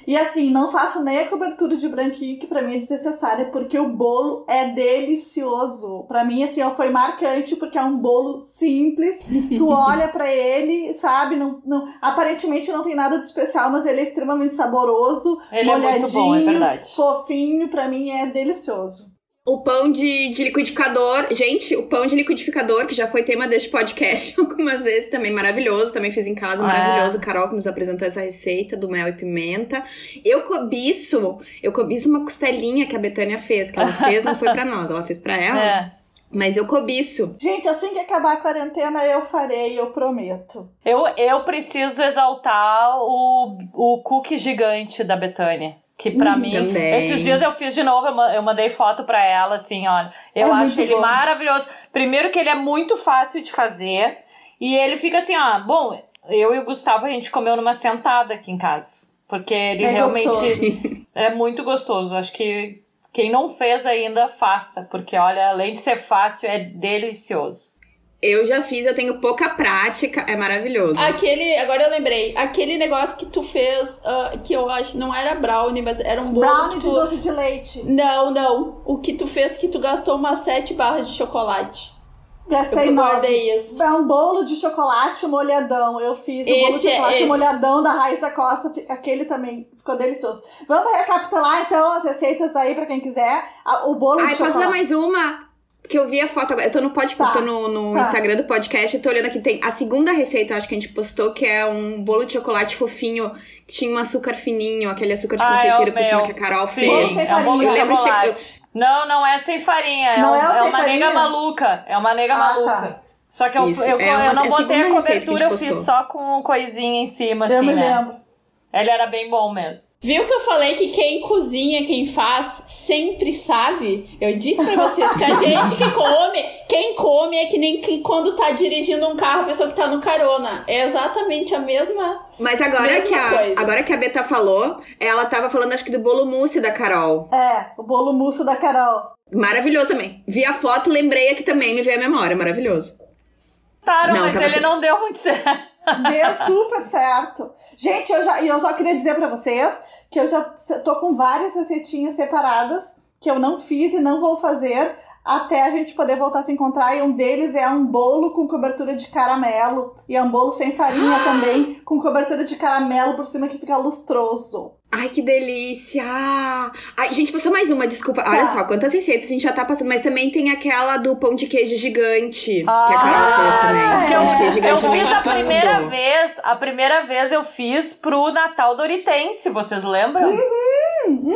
E assim, não faço nem a cobertura de branquinho, que pra mim é desnecessária, porque o bolo é delicioso. Pra mim, assim, foi marcante, porque é um bolo simples. Tu [LAUGHS] olha pra ele, sabe? Não, não, aparentemente não tem nada de especial, mas ele é extremamente saboroso, Ele é molhadinho, muito bom, é fofinho. Pra mim é delicioso. O pão de, de liquidificador. Gente, o pão de liquidificador, que já foi tema deste podcast [LAUGHS] algumas vezes, também maravilhoso. Também fiz em casa, Ah. maravilhoso. Carol que nos apresentou essa receita do mel e pimenta. Eu cobiço, eu cobiço uma costelinha que a Betânia fez. Que ela fez, não foi pra [LAUGHS] nós, ela fez pra ela. É. Mas eu cobiço. Gente, assim que acabar a quarentena, eu farei, eu prometo. Eu, eu preciso exaltar o, o cookie gigante da Betânia. Que pra mim, também. esses dias eu fiz de novo, eu ma- eu mandei foto pra ela, assim, olha. Eu É acho ele bom. maravilhoso. Primeiro que ele é muito fácil de fazer. E ele fica assim, ó, bom, eu e o Gustavo a gente comeu numa sentada aqui em casa. Porque ele É realmente [LAUGHS] gostoso. é muito gostoso. Acho que quem não fez ainda, faça. Porque, olha, além de ser fácil, é delicioso. Eu já fiz, eu tenho pouca prática, é maravilhoso. Aquele, agora eu lembrei, aquele negócio que tu fez, ah, que eu acho, não era brownie, mas era um bolo Brownie que de tu... doce de leite. Não, não. O que tu fez que tu gastou umas sete barras de chocolate. Gastei Eu guardei isso. É um bolo de chocolate molhadão. Eu fiz o bolo de é chocolate esse. molhadão da Raíssa Costa. fi- Aquele também ficou delicioso. Vamos recapitular então as receitas aí pra quem quiser. O bolo Ai, de posso dar chocolate. mais uma? Porque eu vi a foto agora. Eu tô no, pod, Tá, tô no, no tá. Instagram do podcast e tô olhando aqui. Tem a segunda receita, eu acho que a gente postou, que é um bolo de chocolate fofinho, que tinha um açúcar fininho, aquele açúcar de Ah, é confeiteiro por cima que a Carol Sim, fez. É um bolo de farinha. Eu lembro, chocolate. Não, não é sem farinha. É, Não um- é é sem uma farinha? nega maluca. É uma nega Ah, maluca. tá. Só que eu, Isso, eu, é eu uma- é não a botei a que a cobertura, eu fiz só com coisinha em cima, Eu assim, me né? lembro. Ele era bem bom mesmo. Viu que eu falei que quem cozinha, quem faz, sempre sabe? Eu disse pra vocês que a [LAUGHS] gente que come, quem come é que nem que quando tá dirigindo um carro, a pessoa que tá no carona. É exatamente a mesma Mas agora mesma que, a, coisa. agora que a Beta falou, ela tava falando, acho que do bolo mousse da Carol. É, o bolo mousse da Carol. Maravilhoso também. Vi a foto, lembrei aqui também, me veio a memória. Maravilhoso. Claro, Não, mas tava ele não deu muito certo. Deu super certo. Gente, eu já, e eu só queria dizer pra vocês que eu já tô com várias receitinhas separadas que eu não fiz e não vou fazer até a gente poder voltar a se encontrar. E um deles é um bolo com cobertura de caramelo. E é um bolo sem farinha [GASPS] também, com cobertura de caramelo por cima que fica lustroso. Ai, que delícia! Ai, gente, foi só mais uma, desculpa. Tá. Olha só, quantas receitas a gente já tá passando. Mas também tem aquela do pão de queijo gigante, que a Ah, Carol fez também. é. Pão de queijo Eu gigante vem fiz a tudo. primeira vez, a primeira vez eu fiz pro Natal Doritense, vocês lembram?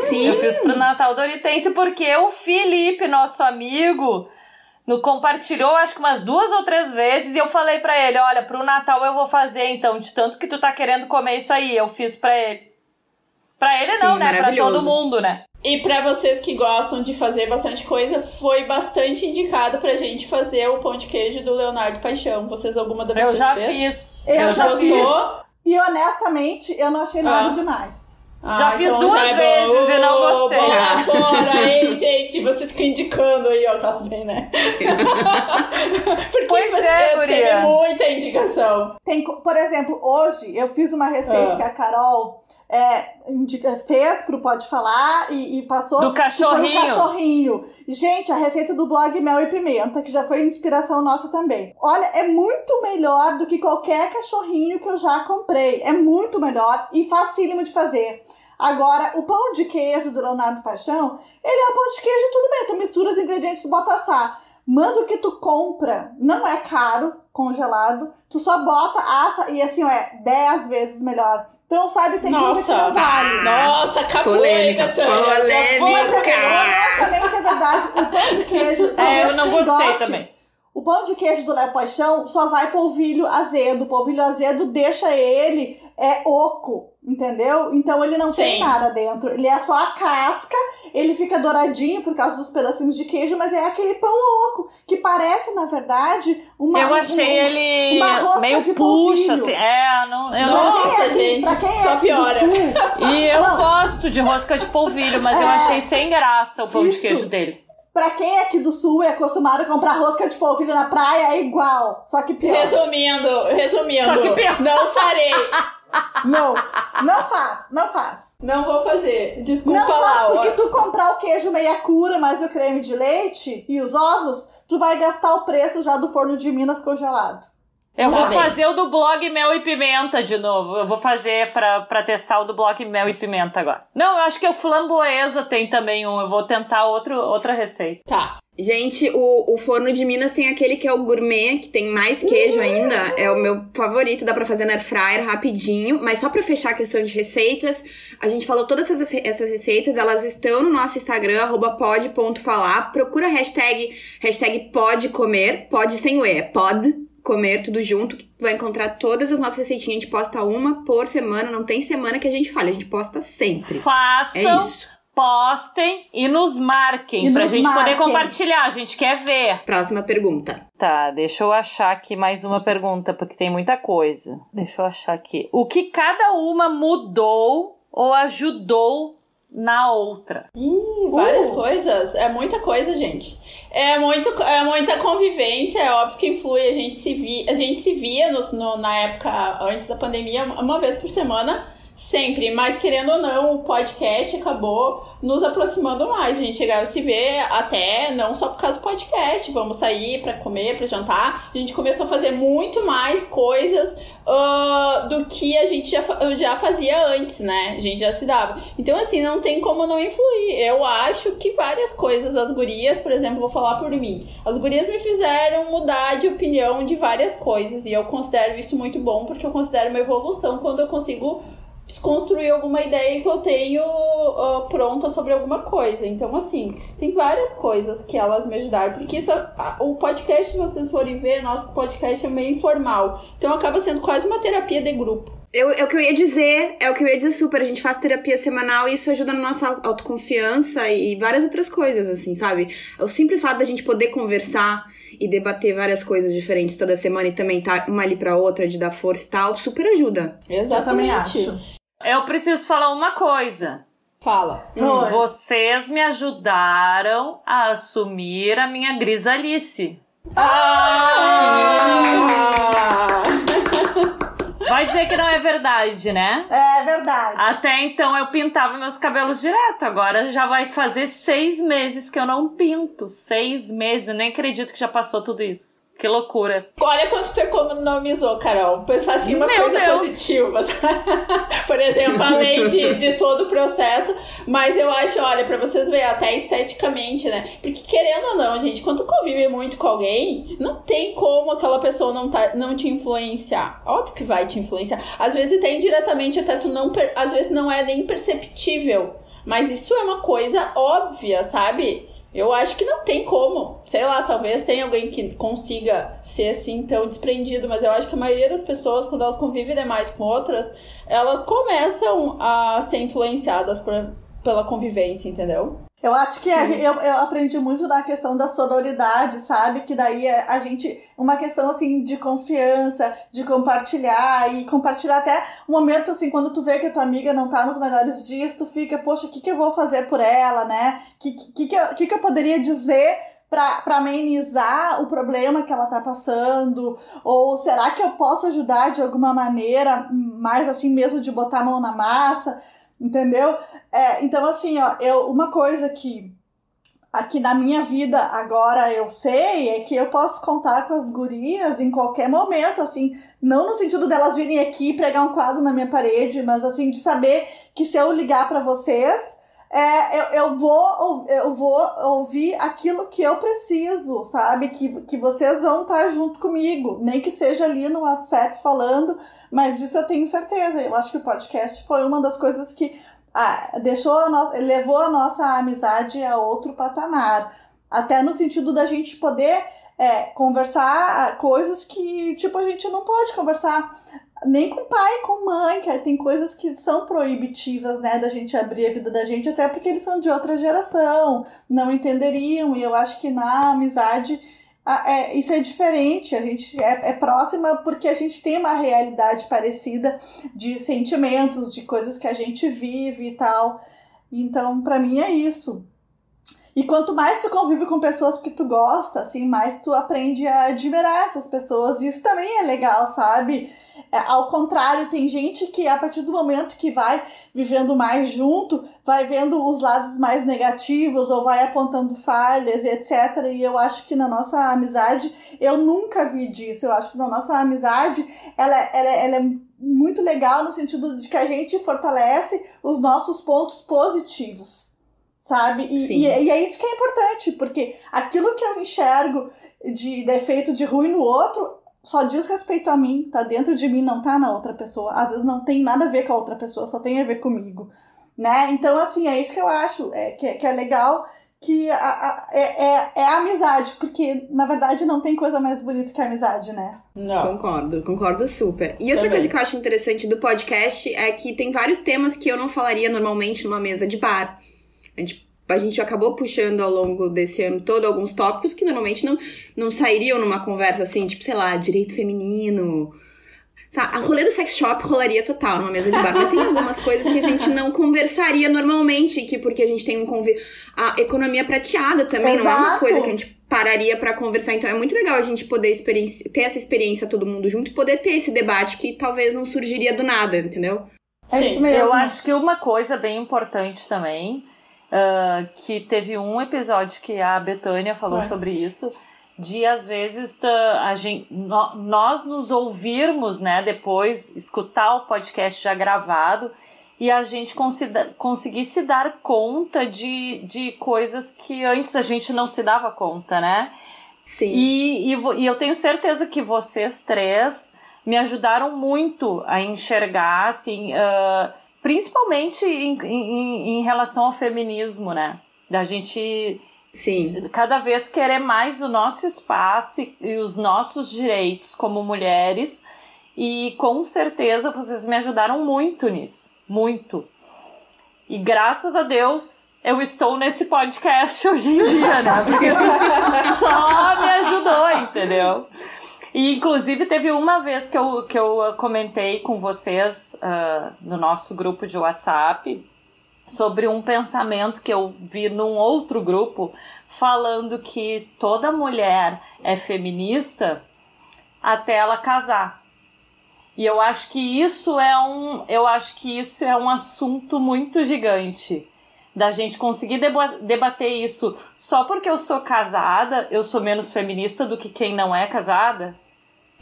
Sim. Eu fiz pro Natal Doritense porque o Felipe, nosso amigo, no compartilhou acho que umas duas ou três vezes e eu falei pra ele, olha, pro Natal eu vou fazer então, de tanto que tu tá querendo comer isso aí, eu fiz pra ele. Pra ele não, Sim, né? Pra todo mundo, né? E pra vocês que gostam de fazer bastante coisa, foi bastante indicado pra gente fazer o pão de queijo do Leonardo Paixão. Vocês alguma da Eu já fez? fiz. Eu, já gostou? fiz. E honestamente, eu não achei nada Ah. demais. Já fiz duas já é vezes e não gostei. Bola fora, hein, gente? Vocês ficam indicando aí, ó, caso bem, né? [LAUGHS] Porque Pois você é, tem muita indicação. Tem, por exemplo, hoje eu fiz uma receita Ah. que a Carol é, indica- fez pro Pode Falar e, e passou. Do que foi cachorrinho. um cachorrinho. Gente, a receita do blog Mel e Pimenta, que já foi inspiração nossa também. Olha, é muito melhor do que qualquer cachorrinho que eu já comprei. É muito melhor e facílimo de fazer. Agora, o pão de queijo do Leonardo Paixão, ele é um pão de queijo, tudo bem, tu mistura os ingredientes e bota assar. Mas o que tu compra não é caro, congelado, tu só bota, assa e assim, ó, é 10 vezes melhor. Então, sabe, tem coisa que Nossa, não vale. Nossa, capoeira, Polêmica, Tânia. Polêmica. honestamente, é verdade, o pão de queijo, É, eu não gostei goste, também. O pão de queijo do Léo Paixão só vai polvilho azedo. O polvilho azedo deixa ele é oco, entendeu? Então ele não tem Sim. nada dentro. Ele é só a casca, ele fica douradinho por causa dos pedacinhos de queijo, mas é aquele pão oco, que parece, na verdade uma eu achei um- ele uma rosca meio de puxa, polvilho. assim. É, não, eu não Nossa, é aqui- gente, pra quem é só piora. sul, E eu Não. gosto de rosca de polvilho, mas eu É. achei sem graça o pão de Isso. queijo dele. Pra quem é aqui do sul e é acostumado a comprar rosca de polvilho na praia, é igual. Só que pior. Resumindo, resumindo, Só que pior. não farei. Não, não faz, não faz. Não vou fazer. Desculpa não faz, lá. porque ó. tu comprar o queijo meia cura mais o creme de leite e os ovos, tu vai gastar o preço já do forno de Minas congelado. Eu Tá vou bem. fazer o do blog Mel e Pimenta de novo. Eu vou fazer pra, pra testar o do blog Mel e Pimenta agora. Não, eu acho que o flamboesa tem também um. Eu vou tentar outro, outra receita. Tá. Gente, o, o forno de Minas tem aquele que é o gourmet, que tem mais queijo ainda. É o meu favorito, dá pra fazer na air fryer rapidinho. Mas só pra fechar a questão de receitas, a gente falou todas essas, essas receitas, elas estão no nosso Instagram, arroba pod.falar. Procura a hashtag, hashtag pode comer, pode sem o E, é pod comer tudo junto, que vai encontrar todas as nossas receitinhas. A gente posta uma por semana, não tem semana que a gente fale, a gente posta sempre. É Façam, isso. postem e nos marquem. E pra nos gente poder marquem. compartilhar. A gente quer ver. Próxima pergunta. Tá, deixa eu achar aqui mais uma pergunta, porque tem muita coisa. Deixa eu achar aqui. O que cada uma mudou ou ajudou na outra? Ih, várias Uh. coisas. É muita coisa, gente. É, muito, é muita convivência, é óbvio que influi. A gente se, vi, a gente se via no, no- na época antes da pandemia, uma vez por semana, sempre. Mas querendo ou não, o podcast acabou nos aproximando mais. A gente chegava a se ver até não só por causa do podcast. Vamos sair pra comer, pra jantar. A gente começou a fazer muito mais coisas ah, do que a gente já, já fazia antes, né? A gente já se dava. Então, assim, não tem como não influir. Eu acho que várias coisas, as gurias, por exemplo, vou falar por mim. As gurias me fizeram mudar de opinião de várias coisas. E eu considero isso muito bom, porque eu considero uma evolução quando eu consigo desconstruir alguma ideia que eu tenho ah, pronta sobre alguma coisa. Então, assim, tem várias coisas que elas me ajudaram. Porque isso, o podcast, se vocês forem ver, nosso podcast é meio informal. Então, acaba sendo quase uma terapia de grupo. Eu, é o que eu ia dizer, é o que eu ia dizer super. A gente faz terapia semanal e isso ajuda na nossa au- autoconfiança e várias outras coisas, assim, sabe? O simples fato da gente poder conversar e debater várias coisas diferentes toda semana e também tá uma ali pra outra, de dar força e tal, super ajuda. Exatamente. Eu também acho. Eu preciso falar uma coisa. Fala. Oi. Vocês me ajudaram a assumir a minha grisalice. Ah! Vai dizer que não é verdade, né? É verdade. Até então eu pintava meus cabelos direto. Agora já vai fazer seis meses que eu não pinto. Seis meses. Eu nem acredito que já passou tudo isso. Que loucura. Olha quanto tu economizou, Carol. Pensar assim, uma Meu coisa Deus. positiva. [LAUGHS] Por exemplo, além de, de todo o processo. Mas eu acho, olha, pra vocês verem, até esteticamente, né? Porque querendo ou não, gente, quando tu convive muito com alguém, não tem como aquela pessoa não, tá, não te influenciar. Óbvio que vai te influenciar. Às vezes até indiretamente, até tu não. per- Às vezes não é nem perceptível. Mas isso é uma coisa óbvia, sabe? Eu acho que não tem como. Sei lá, talvez tenha alguém que consiga ser assim tão desprendido, mas eu acho que a maioria das pessoas, quando elas convivem demais com outras, elas começam a ser influenciadas por, pela convivência, entendeu? Eu acho que a eu, eu aprendi muito da questão da sororidade, sabe? Que daí é a gente. Uma questão assim de confiança, de compartilhar e compartilhar até um momento assim, quando tu vê que a tua amiga não tá nos melhores dias, tu fica, poxa, o que, que eu vou fazer por ela, né? O que, que, que, eu, que, que eu poderia dizer pra amenizar o problema que ela tá passando? Ou será que eu posso ajudar de alguma maneira, mais assim mesmo de botar a mão na massa? Entendeu? É, então, assim, ó, eu, uma coisa que aqui na minha vida agora eu sei é que eu posso contar com as gurias em qualquer momento, assim, não no sentido delas virem aqui pregar um quadro na minha parede, mas assim, de saber que se eu ligar para vocês, é, eu, eu, vou, eu vou ouvir aquilo que eu preciso, sabe? Que, que vocês vão estar junto comigo, nem que seja ali no WhatsApp falando, mas disso eu tenho certeza. Eu acho que o podcast foi uma das coisas que ah, deixou a nossa, levou a nossa amizade a outro patamar. Até no sentido da gente poder é, conversar coisas que, tipo, a gente não pode conversar nem com pai, com mãe, que tem coisas que são proibitivas, né, da gente abrir a vida da gente, até porque eles são de outra geração, não entenderiam, e eu acho que na amizade ah, é, isso é diferente, a gente é, é próxima porque a gente tem uma realidade parecida de sentimentos, de coisas que a gente vive e tal. Então, para mim é isso. E quanto mais tu convive com pessoas que tu gosta, assim, mais tu aprende a admirar essas pessoas. E isso também é legal, sabe? É, ao contrário, tem gente que a partir do momento que vai vivendo mais junto, vai vendo os lados mais negativos ou vai apontando falhas e etc. E eu acho que na nossa amizade, eu nunca vi disso. Eu acho que na nossa amizade, ela, ela, ela é muito legal no sentido de que a gente fortalece os nossos pontos positivos sabe? E, e, e, é isso que é importante, porque aquilo que eu enxergo de defeito de ruim no outro só diz respeito a mim, tá dentro de mim, não tá na outra pessoa. Às vezes não tem nada a ver com a outra pessoa, só tem a ver comigo, né? Então, assim, é isso que eu acho, é, que, que é legal, que a, a, é, é, é a amizade, porque, na verdade, não tem coisa mais bonita que a amizade, né? Não. Concordo, concordo super. E outra Também. coisa que eu acho interessante do podcast é que tem vários temas que eu não falaria normalmente numa mesa de bar. A gente a gente acabou puxando ao longo desse ano todo alguns tópicos que normalmente não, não sairiam numa conversa assim, tipo, sei lá, direito feminino. Sabe? A rolê do sex shop rolaria total numa mesa de bar, mas tem algumas coisas que a gente não conversaria normalmente, que porque a gente tem um convite. A economia prateada também Exato. não é uma coisa que a gente pararia para conversar. Então é muito legal a gente poder ter essa experiência todo mundo junto e poder ter esse debate que talvez não surgiria do nada, entendeu? É Sim, isso mesmo. Eu acho que uma coisa bem importante também Uh, que teve um episódio que a Betânia falou Ué. sobre isso, de às vezes a gente, no, nós nos ouvirmos, né, depois, escutar o podcast já gravado e a gente conseguir se dar conta de, de coisas que antes a gente não se dava conta, né? Sim. E, e, e eu tenho certeza que vocês três me ajudaram muito a enxergar, assim, uh, Principalmente em, em, em relação ao feminismo, né? Da gente Sim. Cada vez querer mais o nosso espaço e, e, os nossos direitos como mulheres. E com certeza vocês me ajudaram muito nisso. Muito. E graças a Deus eu estou nesse podcast hoje em dia, né? Porque só me ajudou, entendeu? E, inclusive, teve uma vez que eu, que eu comentei com vocês uh, no nosso grupo de WhatsApp sobre um pensamento que eu vi num outro grupo falando que toda mulher é feminista até ela casar. E eu acho que isso é um, eu acho que isso é um assunto muito gigante da gente conseguir debater isso só porque eu sou casada, eu sou menos feminista do que quem não é casada.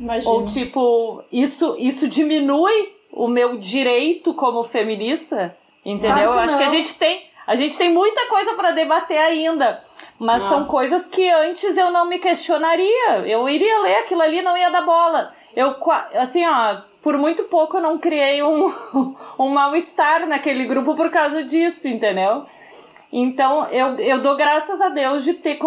Imagina. Ou tipo, isso, isso diminui o meu direito como feminista, entendeu? Eu acho que a gente tem, a gente tem muita coisa para debater ainda. Mas Nossa. são coisas que antes eu não me questionaria. Eu iria ler aquilo ali não ia dar bola. Eu, assim, ó, por muito pouco eu não criei um, [LAUGHS] um mal-estar naquele grupo por causa disso, entendeu? Então, eu, eu dou graças a Deus de ter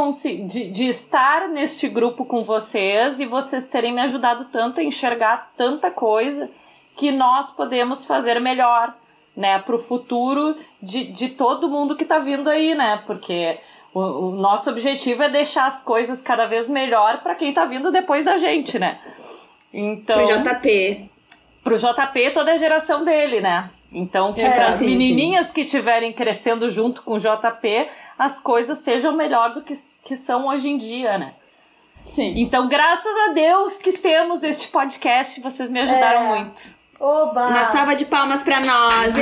de, de estar neste grupo com vocês e vocês terem me ajudado tanto a enxergar tanta coisa que nós podemos fazer melhor, né, pro futuro de, de todo mundo que tá vindo aí, né? Porque o, o nosso objetivo é deixar as coisas cada vez melhor para quem tá vindo depois da gente, né? Então. Pro JP. Pro JP, toda a geração dele, né? Então, que é, para as menininhas sim. que estiverem crescendo junto com o JP, as coisas sejam melhor do que, que são hoje em dia, né? Sim. Então, graças a Deus que temos este podcast, vocês me ajudaram é. muito. Oba! Uma salva de palmas para nós!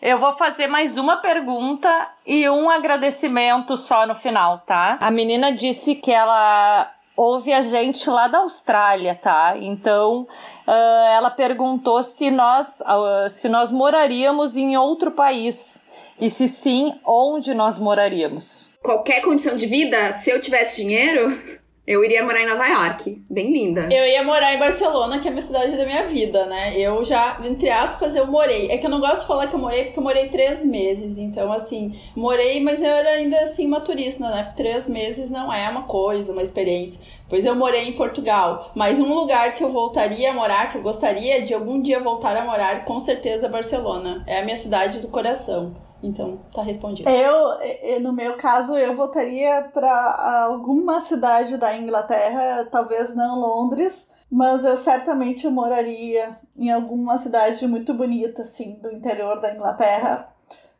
Eu vou fazer mais uma pergunta e um agradecimento só no final, tá? A menina disse que ela ouve a gente lá da Austrália, tá? Então, uh, ela perguntou se nós, uh, se nós moraríamos em outro país. E se sim, onde nós moraríamos? Qualquer condição de vida, se eu tivesse dinheiro, eu iria morar em Nova York, bem linda. Eu ia morar em Barcelona, que é a minha cidade da minha vida, né? Eu já, entre aspas, eu morei. É que eu não gosto de falar que eu morei, porque eu morei três meses. Então, assim, morei, mas eu era ainda assim uma turista, né? Três meses não é uma coisa, uma experiência. Pois eu morei em Portugal, mas um lugar que eu voltaria a morar, que eu gostaria de algum dia voltar a morar, com certeza é Barcelona. É a minha cidade do coração. Então, tá respondido. Eu, no meu caso, eu votaria para alguma cidade da Inglaterra, talvez não Londres, mas eu certamente moraria em alguma cidade muito bonita, assim, do interior da Inglaterra.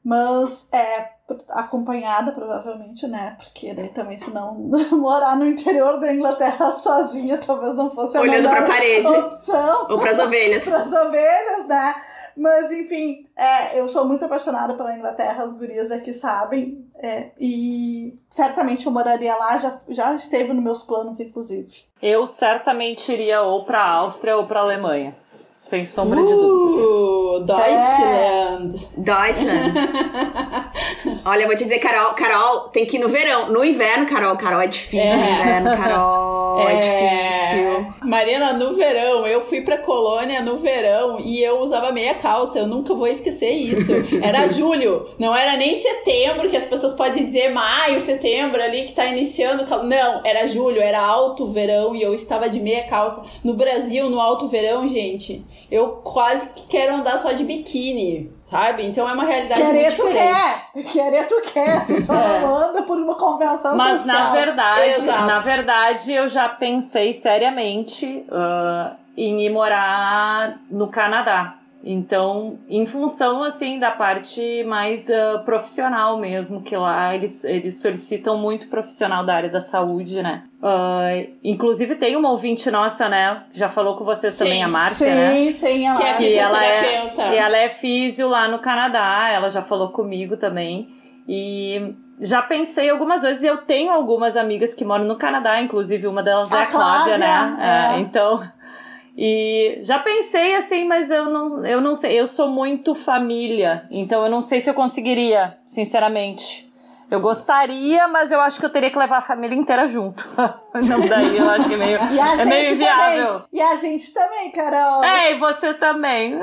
Mas é acompanhada, provavelmente, né? Porque daí também, se não [LAUGHS] morar no interior da Inglaterra [LAUGHS] sozinha, talvez não fosse a Olhando melhor pra parede. opção. Ou pras ovelhas. [LAUGHS] Para as ovelhas, né? Mas, enfim, é, eu sou muito apaixonada pela Inglaterra, as gurias aqui sabem. É, e certamente eu moraria lá, já, já esteve nos meus planos, inclusive. Eu certamente iria ou pra Áustria ou pra Alemanha. Sem sombra de dúvidas. Uh, Deutschland. Deutschland. [LAUGHS] Olha, eu vou te dizer, Carol, Carol, tem que ir no verão. No inverno, Carol, Carol, é difícil É. no inverno, Carol, é, difícil. Marina, no verão, eu fui pra colônia no verão e eu usava meia calça. Eu nunca vou esquecer isso. [LAUGHS] Era julho, não era nem setembro, que as pessoas podem dizer maio, setembro ali que tá iniciando. o cal- Não, era julho, era alto verão e eu estava de meia calça. No Brasil, no alto verão, gente, eu quase que quero andar só de biquíni, sabe? Então é uma realidade Querer muito tu diferente. quer! Querer tu quer! Tu só É. não anda por uma convenção Mas social. na verdade, Exato. na verdade, eu já pensei seriamente ah, em ir morar no Canadá. Então, em função assim da parte mais ah, profissional mesmo, que lá eles, eles solicitam muito profissional da área da saúde, né? Ah, inclusive tem uma ouvinte nossa, né? Já falou com vocês também, Sim. a Márcia, né? Sim, sim, ela Que é Que ela é, e ela é físio lá no Canadá, ela já falou comigo também. E já pensei algumas vezes, e eu tenho algumas amigas que moram no Canadá, inclusive uma delas é A a Cláudia, né? Cláudia, é. É, então. E já pensei assim, mas eu não, eu não sei, eu sou muito família, então eu não sei se eu conseguiria, sinceramente. Eu gostaria, mas eu acho que eu teria que levar a família inteira junto. [LAUGHS] [LAUGHS] não daí, eu acho que é meio, E a é meio inviável. também. E a gente também, Carol. É, e você também.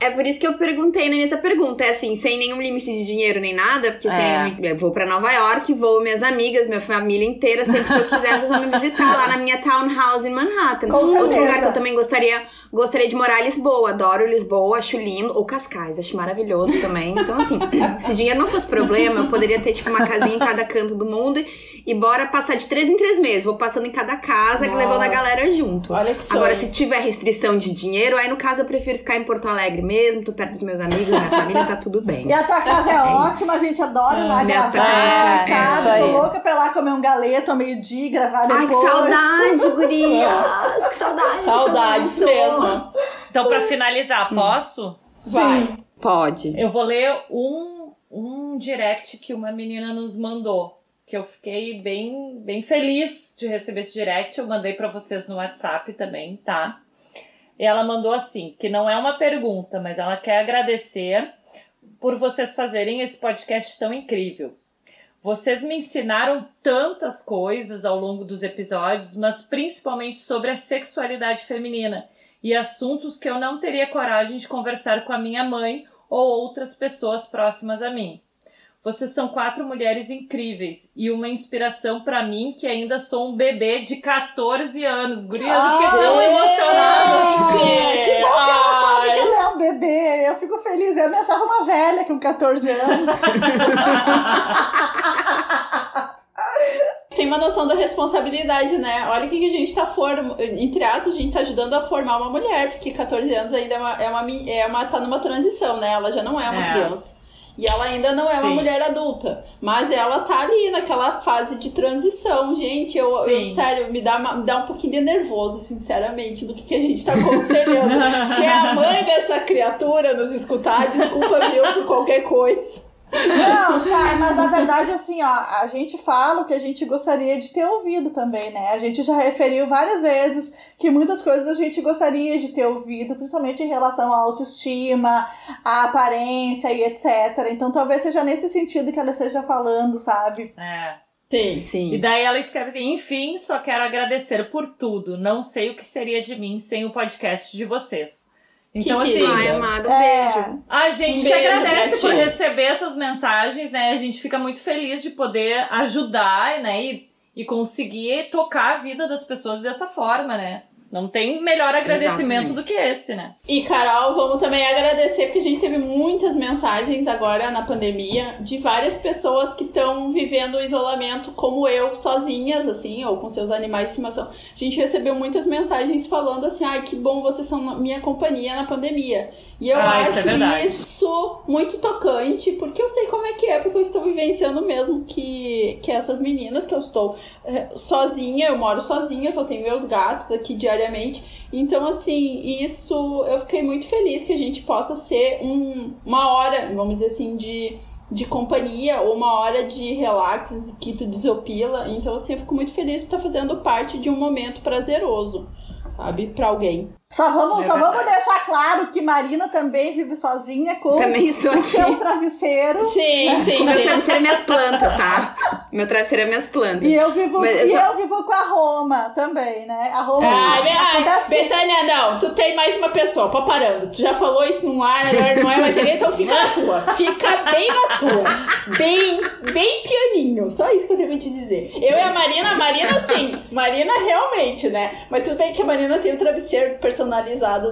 É por isso que eu perguntei na minha pergunta. É assim, sem nenhum limite de dinheiro nem nada, porque É. sem, eu vou pra Nova York, vou minhas amigas, minha família inteira, sempre que eu quiser, vocês vão me visitar lá na minha townhouse em Manhattan. Com Outro certeza. lugar que eu também gostaria, gostaria de morar é Lisboa. Adoro Lisboa, acho lindo. Ou Cascais, acho maravilhoso também. Então, assim, se dinheiro não fosse problema, eu poderia ter, tipo, uma casinha em cada canto do mundo e, bora passar de três em três meses. Vou passando em cada casa, Nossa. levando a galera junto. Olha que sonho. Agora, se tiver restrição de dinheiro, aí no caso eu prefiro ficar em Porto Alegre mesmo, tô perto dos meus amigos, minha família, tá tudo bem. E a tua casa é, É ótima, a gente adora ir lá Minha gravar, casa, é sabe? Tô aí. louca pra ir lá comer um galeto ao meio-dia e gravar depois. Ai, que saudade, [LAUGHS] gurias! Que saudade! Saudades mesmo. Então, pra finalizar, posso? Vai. Pode. Eu vou ler um, um direct que uma menina nos mandou. Que eu fiquei bem, bem feliz de receber esse direct. Eu mandei pra vocês no WhatsApp também, tá? E ela mandou assim: que não é uma pergunta, mas ela quer agradecer por vocês fazerem esse podcast tão incrível. Vocês me ensinaram tantas coisas ao longo dos episódios, mas principalmente sobre a sexualidade feminina e assuntos que eu não teria coragem de conversar com a minha mãe ou outras pessoas próximas a mim. Vocês são quatro mulheres incríveis e uma inspiração pra mim que ainda sou um bebê de 14 anos. Gurias, eu fiquei tão Ai, emocionada. Gente, que bom que ela sabe que ela é um bebê. Eu fico feliz. Eu me achava uma velha com 14 anos. [LAUGHS] Tem uma noção da responsabilidade, né? Olha o que a gente tá formando. Entre aspas, a gente tá ajudando a formar uma mulher, porque 14 anos ainda é uma, é uma, é uma tá numa transição, né? Ela já não é uma É. criança. E ela ainda não é uma Sim. mulher adulta. Mas ela tá ali naquela fase de transição, gente. Eu, eu sério, me dá, uma- me dá um pouquinho de nervoso, sinceramente, do que, que a gente tá aconselhando. [LAUGHS] Se é a mãe dessa criatura nos escutar, desculpa, viu, por qualquer coisa. Não, Chay, mas na verdade, assim, ó, a gente fala o que a gente gostaria de ter ouvido também, né? A gente já referiu várias vezes que muitas coisas a gente gostaria de ter ouvido, principalmente em relação à autoestima, à aparência e etc. Então talvez seja nesse sentido que ela esteja falando, sabe? É. Sim. Sim. E daí ela escreve assim: enfim, só quero agradecer por tudo. Não sei o que seria de mim sem o podcast de vocês. Então, Que assim. Ai, amado, um É. beijo. a gente Um que beijo agradece por receber essas mensagens, né? A gente fica muito feliz de poder ajudar, né? E, e conseguir tocar a vida das pessoas dessa forma, né? Não tem melhor agradecimento Exatamente. do que esse, né? E, Carol, vamos também agradecer, porque a gente teve muitas mensagens agora na pandemia de várias pessoas que estão vivendo o isolamento como eu, sozinhas, assim, ou com seus animais de estimação. A gente recebeu muitas mensagens falando assim, ai, que bom vocês são na- minha companhia na pandemia. E eu Ah, isso acho é verdade. isso muito tocante, porque eu sei como é que é, porque eu estou vivenciando mesmo que, que essas meninas, que eu estou eh, sozinha, eu moro sozinha, eu só tenho meus gatos aqui diariamente. Então, assim, isso eu fiquei muito feliz que a gente possa ser um, uma hora, vamos dizer assim, de, de companhia ou uma hora de relax que tu desopila. Então, assim, eu fico muito feliz de estar fazendo parte de um momento prazeroso, sabe? Pra alguém. Só vamos, É só vamos deixar claro que Marina também vive sozinha com Também estou o aqui. seu travesseiro. Sim, sim, O meu sim. travesseiro é minhas plantas, tá? Meu travesseiro é minhas plantas. E eu vivo, Mas eu e só- eu vivo com a Roma também, né? A Roma. Acontece que Betânia, não, tu tem mais uma pessoa, pô, parando. Tu já falou isso no ar, agora não é mais ninguém, então fica na tua. Fica bem na tua. Bem, bem pianinho. Só isso que eu pra te dizer. Eu e a Marina, a Marina sim. Marina realmente, né? Mas tudo bem que a Marina tem o travesseiro personalizado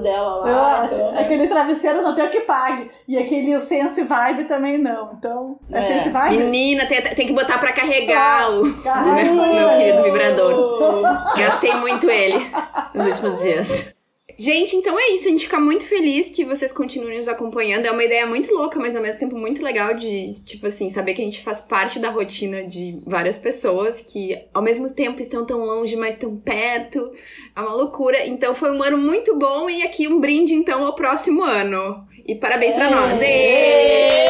dela lá. Eu acho. então, né? Aquele travesseiro não tem o que pague. E aquele o Sense Vibe também não. Então, é, É. Sense Vibe? Menina, tem, tem que botar pra carregar o, o Carrega. meu, meu querido vibrador. [LAUGHS] Gastei muito ele nos últimos dias. Gente, então é isso. A gente fica muito feliz que vocês continuem nos acompanhando. É uma ideia muito louca, mas ao mesmo tempo muito legal de, tipo assim, saber que a gente faz parte da rotina de várias pessoas que ao mesmo tempo estão tão longe, mas tão perto. É uma loucura. Então foi um ano muito bom e aqui um brinde então ao próximo ano. E parabéns pra nós. Êêêê!